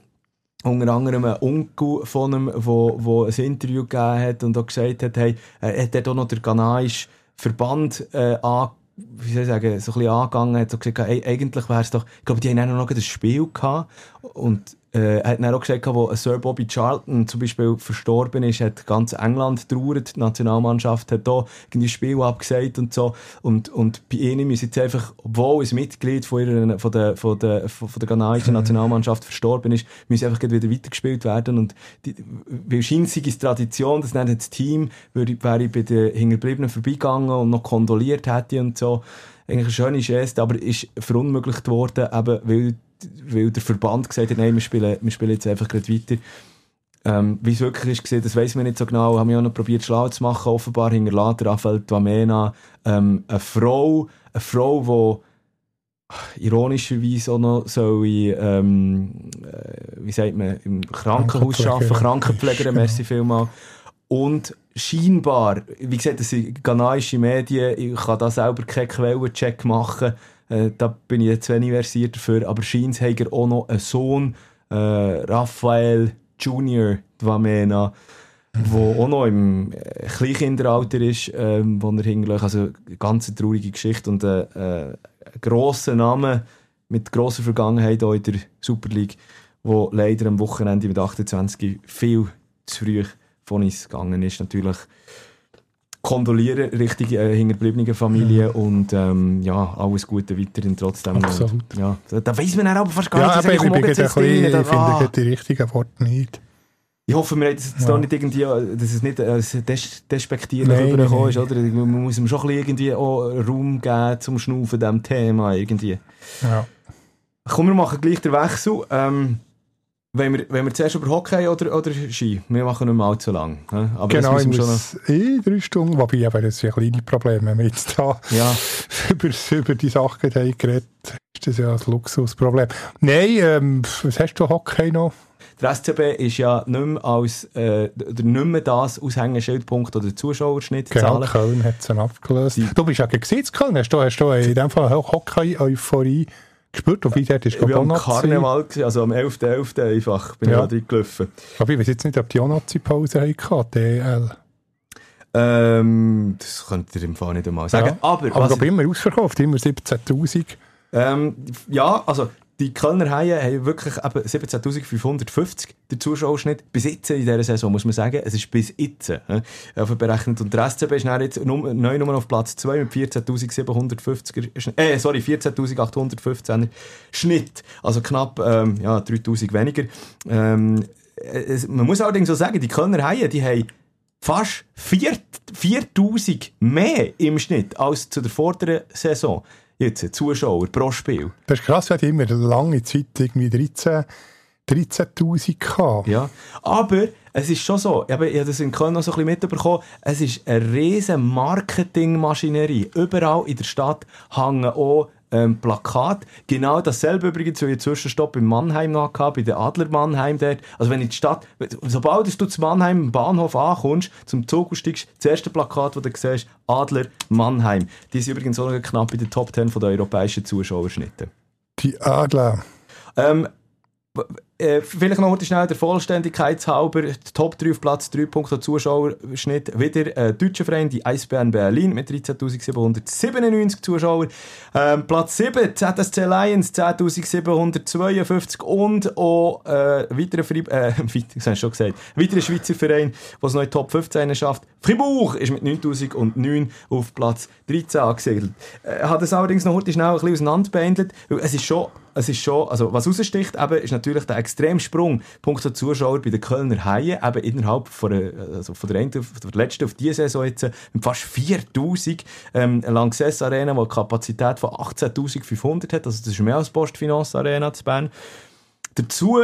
Unter anderem ein Onkel von ihm, der wo, ein Interview gegeben hat und auch gesagt hat, hey, er hat auch noch den ghanaischen Verband äh, angeschaut wie soll ich sagen, so ein bisschen angegangen, hat so gesagt, ey, eigentlich wäre es doch, ich glaube, die haben auch noch ein Spiel gehabt. Und äh, er hat dann auch gesagt, wo Sir Bobby Charlton zum Beispiel verstorben ist, hat ganz England trauert, die Nationalmannschaft hat da irgendwie Spiel abgesagt und so. Und, und bei ihnen ist jetzt einfach, obwohl ein Mitglied von, ihrer, von der, von der, von der ghanaischen Nationalmannschaft verstorben ist, müssen einfach wieder weitergespielt werden. Und die, weil scheinbar ist Tradition, dass dann das Team würde, wäre bei den Hinterbliebenen vorbeigegangen und noch kondoliert hätte und so. Eigentlich eine schöne Geste, aber ist verunmöglicht worden, eben, weil weil der Verband gesagt hat, nein, wir spielen, wir spielen jetzt einfach gerade weiter. Ähm, wie es wirklich ist, das weiß man nicht so genau. Haben wir auch noch probiert, schlau zu machen. Offenbar hinterlässt Rafael Duamena ähm, eine Frau, eine Frau, die ironischerweise auch noch so in, ähm, äh, wie sagt man, im Krankenhaus arbeiten, Krankenpflegerin, merci vielmal. Und scheinbar, wie gesagt, das sind ghanaische Medien, ich kann da selber keinen Quellencheck machen, äh, da bin ich jetzt wenig versiert dafür, aber scheint hat er auch noch einen Sohn, äh, Raphael Junior Dwamena, mhm. wo auch noch im äh, Kleinkinderalter ist, ähm, wo er hingelegt also eine ganz traurige Geschichte und äh, äh, ein grosser Name mit grosser Vergangenheit auch in der Super League, wo leider am Wochenende mit 28 viel zu früh von uns gegangen ist. Natürlich kondolieren richtig äh, hinterbliebenen Familie mhm. und ähm, ja, alles Gute weiterhin trotzdem.
Absolut.
ja, da weiß man aber fast gar ja,
nicht. Ja, aber ich, ich, ich, ich finde ah. die richtigen Worte nicht.
Ich hoffe, wir jetzt ja. nicht irgendwie, dass es nicht äh, des despektierlich rübergekommen ist, oder? Man muss ihm schon ein bisschen irgendwie auch Raum geben zum Schnaufen diesem Thema irgendwie.
Ja.
Komm, wir machen gleich den Wechsel. Ähm, wenn wir, wenn wir zuerst über Hockey oder, oder Ski? Wir machen nicht mehr allzu lang.
Aber genau, ich muss eh drei Stunden, wobei eben, das sind kleine Probleme. Wenn wir jetzt da
ja.
über, über die Sachen geredet ist das ja ein Luxusproblem. Nein, ähm, was hast du Hockey noch?
Der SCB ist ja nicht mehr, als, äh, nicht mehr das Aushängeschildpunkt oder Zuschauerschnitt
Genau, Köln hat es abgelöst. Die, du bist ja gegen Köln. Hast du, hast du in dem Fall Hockey-Euphorie gespürt? Und wie dort ist,
ich war am Karneval, also am 11.11. .11. einfach, bin ja. ich da gelaufen.
Aber ich weiß jetzt nicht, ob die auch Nazi-Pause hatten, DL.
Ähm, das könnt ihr im Fall nicht einmal sagen. Ja. Aber,
aber was immer ausverkauft, immer 17'000.
Ähm, ja, also die Kölner Haie haben wirklich 17.550 der Zuschauerschnitt. Bis jetzt in dieser Saison, muss man sagen. Es ist bis jetzt äh, berechnet. Und der SCB ist jetzt neu Nummer auf Platz 2 mit 14.750er, äh, sorry, 14.815er Schnitt. Also knapp ähm, ja, 3.000 weniger. Ähm, es, man muss allerdings so sagen, die Kölner Haie, die haben fast 4.000 mehr im Schnitt als zu der vorderen Saison jetzt Zuschauer pro Spiel.
Das ist krass, wir hatten immer lange Zeit irgendwie 13 13.000 gehabt.
Ja, aber es ist schon so, ich habe das in Köln noch so ein bisschen mitbekommen, es ist eine riesige Marketingmaschinerie. Überall in der Stadt hängen auch ähm, Plakat. Genau dasselbe übrigens, wie ich Zwischenstopp in Mannheim noch hatte, bei der Adler Mannheim dort. Also wenn in die Stadt, sobald du zu Mannheim im Bahnhof ankommst, zum Zug steigst, das erste Plakat, das du siehst, Adler Mannheim. Die sind übrigens auch noch knapp in den Top 10 der europäischen Zuschauerschnitte.
Die Adler.
Ähm, äh, vielleicht noch schnell der Vollständigkeit halber. Top 3 auf Platz 3 Punkte Zuschauerschnitt. Wieder äh, deutscher Verein, die Eisbären Berlin mit 13.797 Zuschauern. Ähm, Platz 7, ZSC Lions, 10.752 und auch äh, weiterer, Fri äh, weiter, schon gesagt, weiterer Schweizer Verein, der es noch in Top 15 schafft. Fribourg ist mit 9.009 auf Platz 13 angesiedelt. Äh, hat es allerdings noch schnell ein bisschen auseinanderbehandelt, weil es ist schon es ist schon, also was raussticht, eben, ist natürlich der Extremsprung, Punkt der Zuschauer bei den Kölner Haien, eben innerhalb von der, also von der, einen, von der letzten auf diese Saison jetzt, mit fast 4000, ähm, Lanxess Arena, die eine Kapazität von 18.500 hat, also das ist mehr als Postfinance Arena zu Bern. Dazu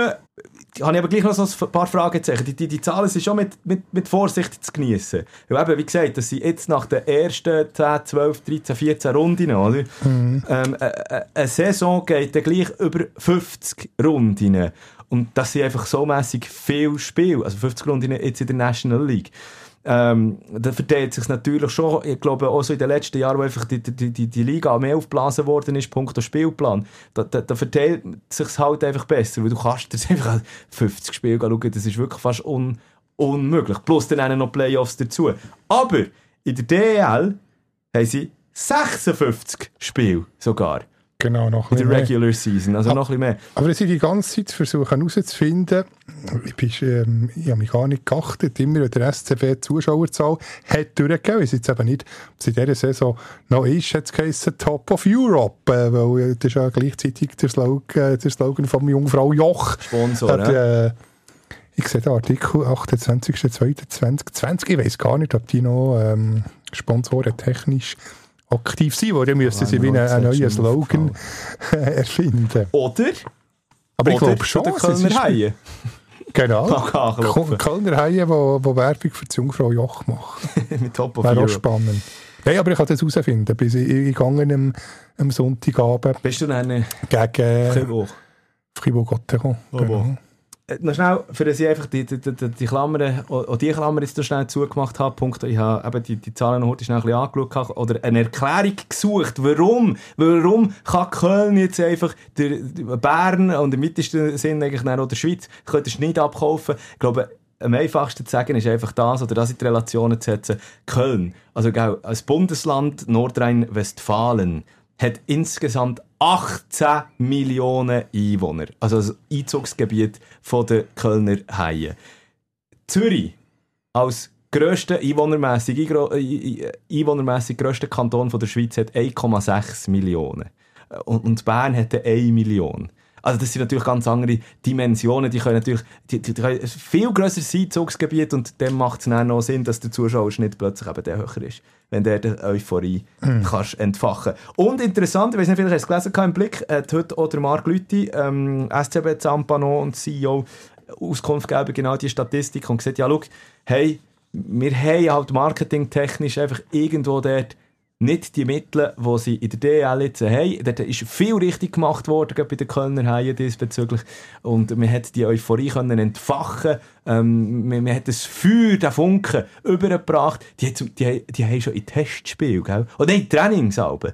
habe ich aber gleich noch so ein paar Fragezeichen. Die, die, die Zahlen sind schon mit, mit, mit Vorsicht zu genießen. Weil eben, wie gesagt, das sind jetzt nach den ersten 10, 12, 13, 14 Runden, oder? Mhm. Ähm, äh, äh, eine Saison geht dann gleich über 50 Runden. Und das sind einfach so mässig viel Spiel. Also 50 Runden jetzt in der National League. Ähm, da verteilt sich natürlich schon, ich glaube auch so in den letzten Jahren, wo einfach die, die, die, die Liga mehr aufgeblasen worden ist, Punkt Spielplan, da, da, da verteilt sich halt einfach besser, weil du kannst jetzt einfach 50 Spiele schauen, das ist wirklich fast un, unmöglich. Plus dann noch Playoffs dazu. Aber in der DEL haben sie 56 Spiele sogar.
Genau, noch
In der Regular Season, also noch ein bisschen mehr.
Aber sind die ganze Zeit versuchen herauszufinden, ich, ähm, ich habe mich gar nicht geachtet, immer der SCB Zuschauerzahl hat durchgegeben. Weiß jetzt eben nicht, ob es in dieser Saison noch ist, hat es geheißen Top of Europe, äh, weil das ist ja gleichzeitig der Slogan, der Slogan von Jungfrau Joch.
Sponsor, hat, ja.
äh, ich sehe den Artikel 28.02.2020, ich weiß gar nicht, ob die noch ähm, Sponsoren technisch aktiv sein, dann müssten sie wie einen neuen Slogan erfinden.
Oder?
Aber ich glaube schon.
Der Kölner Haie.
Genau. Kölner Haie, wo, wo Werbung für die Jungfrau Joch macht.
Mit Top of
Wäre auch spannend. Nein, aber ich kann das herausfinden. Bis ich, ich gegangen am, am Sonntagabend.
Bist du dann
gegen
Fribourg?
Fribourg-Gotteron.
Genau. Äh, noch schnell, für dass ich einfach die, die, die, die Klammern, auch die Klammer jetzt noch schnell zugemacht habe, Punkt, ich habe eben die, die Zahlen noch heute schnell ein bisschen angeschaut oder eine Erklärung gesucht, warum, warum kann Köln jetzt einfach der, Bern und im weitesten Sinn eigentlich auch der Schweiz, könntest nicht abkaufen, ich glaube, am einfachsten zu sagen ist einfach das, oder das in die Relationen zu setzen, Köln, also als Bundesland Nordrhein-Westfalen, hat insgesamt 18 Millionen Einwohner. Also das Einzugsgebiet der Kölner Haie. Zürich als grösster einwohnermässig, einwohnermässig grösster Kanton der Schweiz hat 1,6 Millionen. Und Bern hat 1 Million. Also das sind natürlich ganz andere Dimensionen, die können natürlich die, die, die können ein viel grösseres Einzugsgebiet und dem macht es dann noch Sinn, dass der Zuschauerschnitt plötzlich eben der höher ist, wenn der die Euphorie mm. kannst entfachen Und interessant, ich weiß nicht, vielleicht hast du es gelesen im Blick, hat heute auch der Marc Lüthi, ähm, SCB Zampano und CEO, Auskunft gegeben, genau die Statistik und gesagt, ja, schau, hey, wir haben halt marketingtechnisch einfach irgendwo dort nicht die Mittel, die sie in der DL jetzt haben. Dort ist viel richtig gemacht worden, bei den Kölner Haien diesbezüglich. Und man hat die Euphorie können entfachen ähm, man, man hat das Feuer, den Funken übergebracht. Die, die, die haben schon in Testspielen, gell? Oder in Trainingsalben.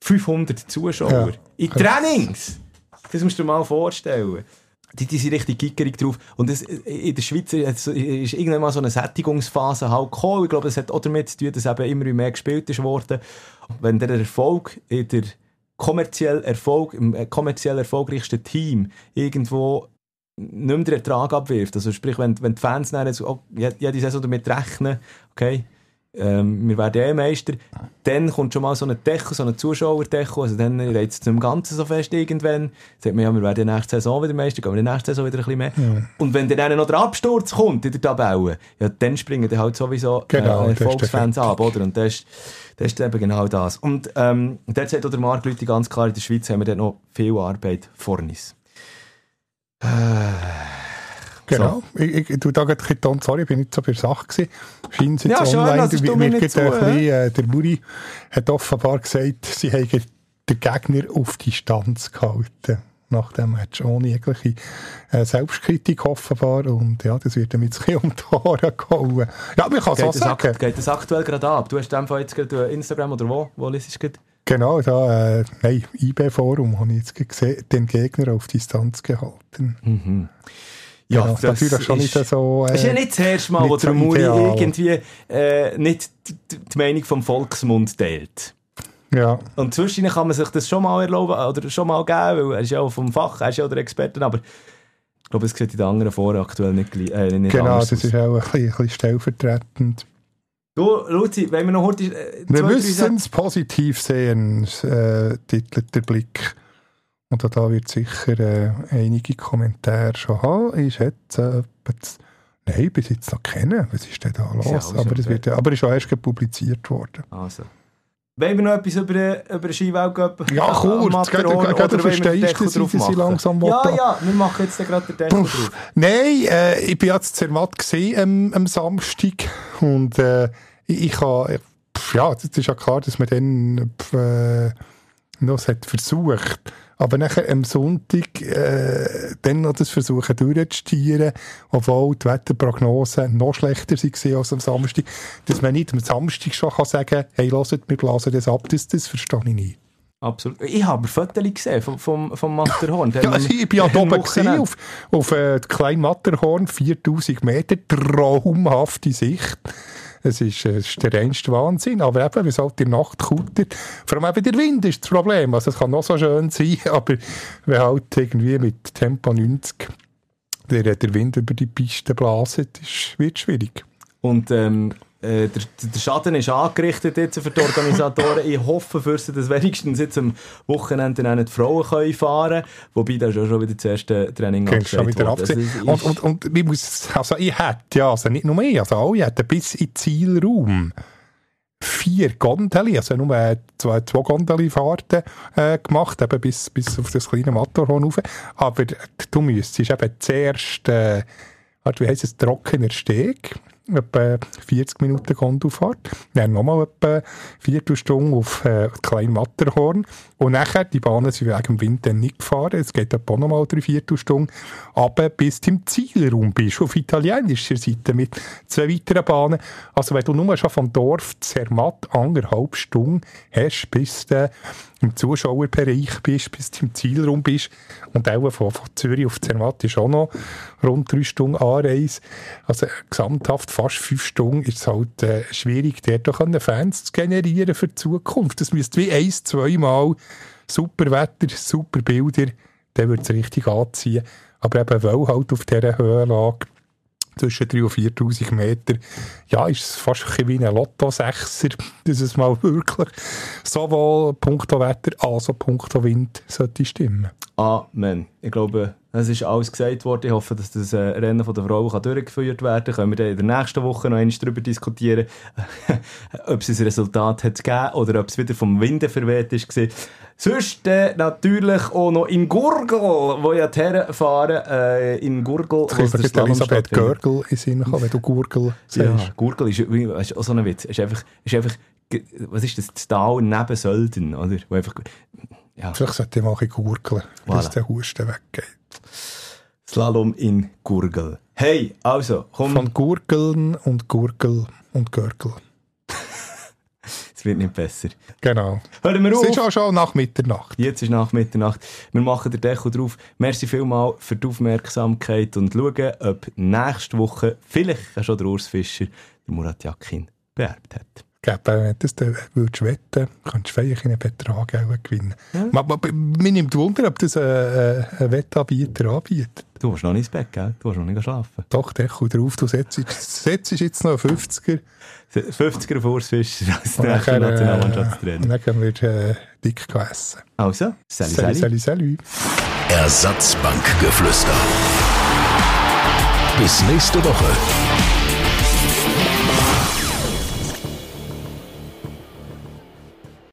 500 Zuschauer. Ja. In Trainings! Das musst du dir mal vorstellen die, die sind richtig gickerig drauf. Und das, in der Schweiz ist irgendwann mal so eine Sättigungsphase halt gekommen. Ich glaube, das hat auch damit zu tun, dass eben immer mehr gespielt ist worden. Wenn der Erfolg in der kommerziell Erfolg, im äh, kommerziell erfolgreichsten Team irgendwo nicht mehr den Ertrag abwirft. Also sprich, wenn, wenn die Fans dann jetzt, oh, jede Saison damit rechnen, okay, ähm, wir werden eh Meister, dann kommt schon mal so ein Decho, so ein Zuschauerdecho, also dann reizt es im Ganzen so fest irgendwann, sagt man ja, wir werden nächste Saison wieder Meister, gehen wir nächste Saison wieder ein bisschen mehr. Ja. Und wenn dann noch der Absturz kommt in der Tabelle, ja, dann springen dann halt sowieso
genau,
äh, Volksfans ab, oder? Und das ist, das ist eben genau das. Und ähm, dort sagt auch der Marc Leute ganz klar, in der Schweiz haben wir dort noch viel Arbeit vor uns. Äh,
Genau. So. Ich, ich, du da Ton, sorry, ich bin nicht so bei der Sache gewesen. Scheint jetzt
ja, online,
schön,
wird, wird zu,
ein bisschen, äh, der Muri hat offenbar gesagt, sie haben den Gegner auf Distanz gehalten nach dem Match, ohne jegliche äh, Selbstkritik offenbar. Und ja, das wird dann mit sich um die Ohren gehauen. Ja, man kann es so sagen.
Geht das aktuell gerade ab? Du hast einfach jetzt gerade Instagram oder wo? Wo liest du
Genau, da, äh, nein, IB-Forum habe ich jetzt gesehen, den Gegner auf Distanz gehalten.
Mhm.
Ja, genau, das schon ist, nicht so.
Äh, ist ja nicht das erste Mal, wo der so Muri irgendwie äh, nicht die, die, Meinung vom Volksmund teilt.
Ja.
Und zwischen kann man sich das schon mal erlauben oder schon mal geben, weil er ist ja auch vom Fach, er ist ja der Experte, aber ich glaube, es sieht in den anderen Foren aktuell nicht, äh, nicht
Genau, das ist auch ein bisschen, ein bisschen stellvertretend.
Du, Luzi, wenn wir noch heute...
Äh, wir müssen es positiv sehen, äh, titelt der Blick. Und da wird sicher äh, einige Kommentare schon haben. Ich schätze, äh, nein, bis jetzt noch kennen. Was ist denn da los? Ja, aber, es wird, aber ist auch erst publiziert worden.
Also. Wollen wir noch etwas über den, über den Skiweltcup
Ja, kurz. Gell, du- gell, du verstehst, dass dass ich langsam
Ja, ja, wir machen jetzt gerade den Deckel drauf.
Nein, äh, ich bin jetzt Zermatt gesehen ähm, am Samstag und äh, ich, ich habe, ja, das ist ja klar, dass man dann äh, noch es hat versucht. Aber nachher am Sonntag äh, dann noch das Versuchen durchzustieren, obwohl die Wetterprognosen noch schlechter waren als am Samstag, dass man nicht am Samstag schon kann sagen kann, hey, hört, wir blasen das ab, das, das verstehe ich nicht.
Absolut. Ich habe Fotos gesehen vom, vom, vom Matterhorn.
Ja, also ich bin ja oben gesehen, auf, auf äh, kleinen Matterhorn, 4000 Meter, traumhafte Sicht. Es ist, äh, es ist der reinste Wahnsinn. Aber eben, wie es halt der Nacht kuttert. Vor allem eben der Wind ist das Problem. Also es kann noch so schön sein, aber wenn halt irgendwie mit Tempo 90 der, der Wind über die Piste blaset, ist, wird schwierig.
Und ähm, äh, der, der Schaden ist angerichtet jetzt für die Organisatoren. ich hoffe für sie, dass wenigstens jetzt am Wochenende auch die Frauen können fahren können. Wobei da ist auch schon wieder das erste Training
schon wieder abgesehen. Und, und, und ich muss, also ich hätte, ja, also nicht nur mehr, also alle hätten bis in Zielraum vier Gondeli, also nur zwei, zwei Gondeli-Fahrten äh, gemacht, eben bis, bis auf das kleine Matterhorn rauf. Aber du müsstest eben zuerst, äh, wie heisst es, trockener Steg, etwa 40 Minuten Gondelfahrt, dann nochmal etwa eine Viertelstunde auf äh, klein Matterhorn und nachher, die Bahnen sind wegen dem Wind dann nicht gefahren, es geht etwa nochmal drei Viertelstunden, aber bis du im Zielraum bist, auf italienischer Seite mit zwei weiteren Bahnen. Also wenn du nur schon vom Dorf Zermatt anderthalb Stunden hast, bis du im Zuschauerbereich bist, bis du im Zielraum bist und auch von, von Zürich auf Zermatt ist auch noch rund drei Stunden Anreise. Also gesamthaft fast fünf Stunden ist es halt äh, schwierig, dort auch Fans zu generieren für die Zukunft. Das müsste wie eins, zweimal super Wetter, super Bilder, dann würde es richtig anziehen. Aber eben, weil halt auf dieser Höhenlage zwischen 3.000 und 4.000 Meter, ja, ist es fast wie ein Lotto-Sechser, dass es mal wirklich sowohl punkto Wetter als auch punkto Wind sollte stimmen.
Amen. Ich glaube, es ist alles gesagt worden. Ich hoffe, dass das äh, Rennen von der Frauen kann durchgeführt werden kann. Können wir dann in der nächsten Woche noch einmal darüber diskutieren, ob es ein Resultat hat gegeben oder ob es wieder vom Winde verweht ist. gewesen. Sonst äh, natürlich auch noch in Gurgel, wo ja die Herren fahren. Äh, in Gurgel,
Jetzt kommt
Slalom
Elisabeth. Görgel in Sinn wenn du Gurgel sagst.
Ja, Gurgel ist, du, auch so ein Witz. Ist einfach, ist einfach, was ist das? Das Tal neben Sölden, oder? Wo einfach, ja,
Vielleicht sollte ich mal gurgeln,
Voilà.
der Husten weggeht.
Slalom in Gurgel. Hey, also, komm,
Von Gurgeln und Gurgel und Görgel.
es wird nicht besser.
Genau.
Hören wir
Es
auf.
ist auch schon nach Mitternacht.
Jetzt ist nach Mitternacht. Wir machen den Deckel drauf. Merci vielmal für die Aufmerksamkeit und schauen, ob nächste Woche vielleicht schon der Urs Fischer den Murat Yakin beerbt hat.
Gäbe, wenn du würdest wetten, könntest du vielleicht einen Betrag auch gewinnen. Ja. Mir nimmt Wunder, ob das ein, ein, ein Wettanbieter anbietet.
Du musst noch nicht ins Bett, gell? Du musst noch nicht schlafen.
Doch, Deckel drauf, du setzt, setzt jetzt noch einen 50er.
50er auf Urs Fischer als nächster
nachher, äh,
Nationalmannschaftstrainer.
dann wird äh, dick gegessen.
Also,
Salut,
salut.
salut, salut.
Ersatzbankgeflüster. Bis nächste Woche.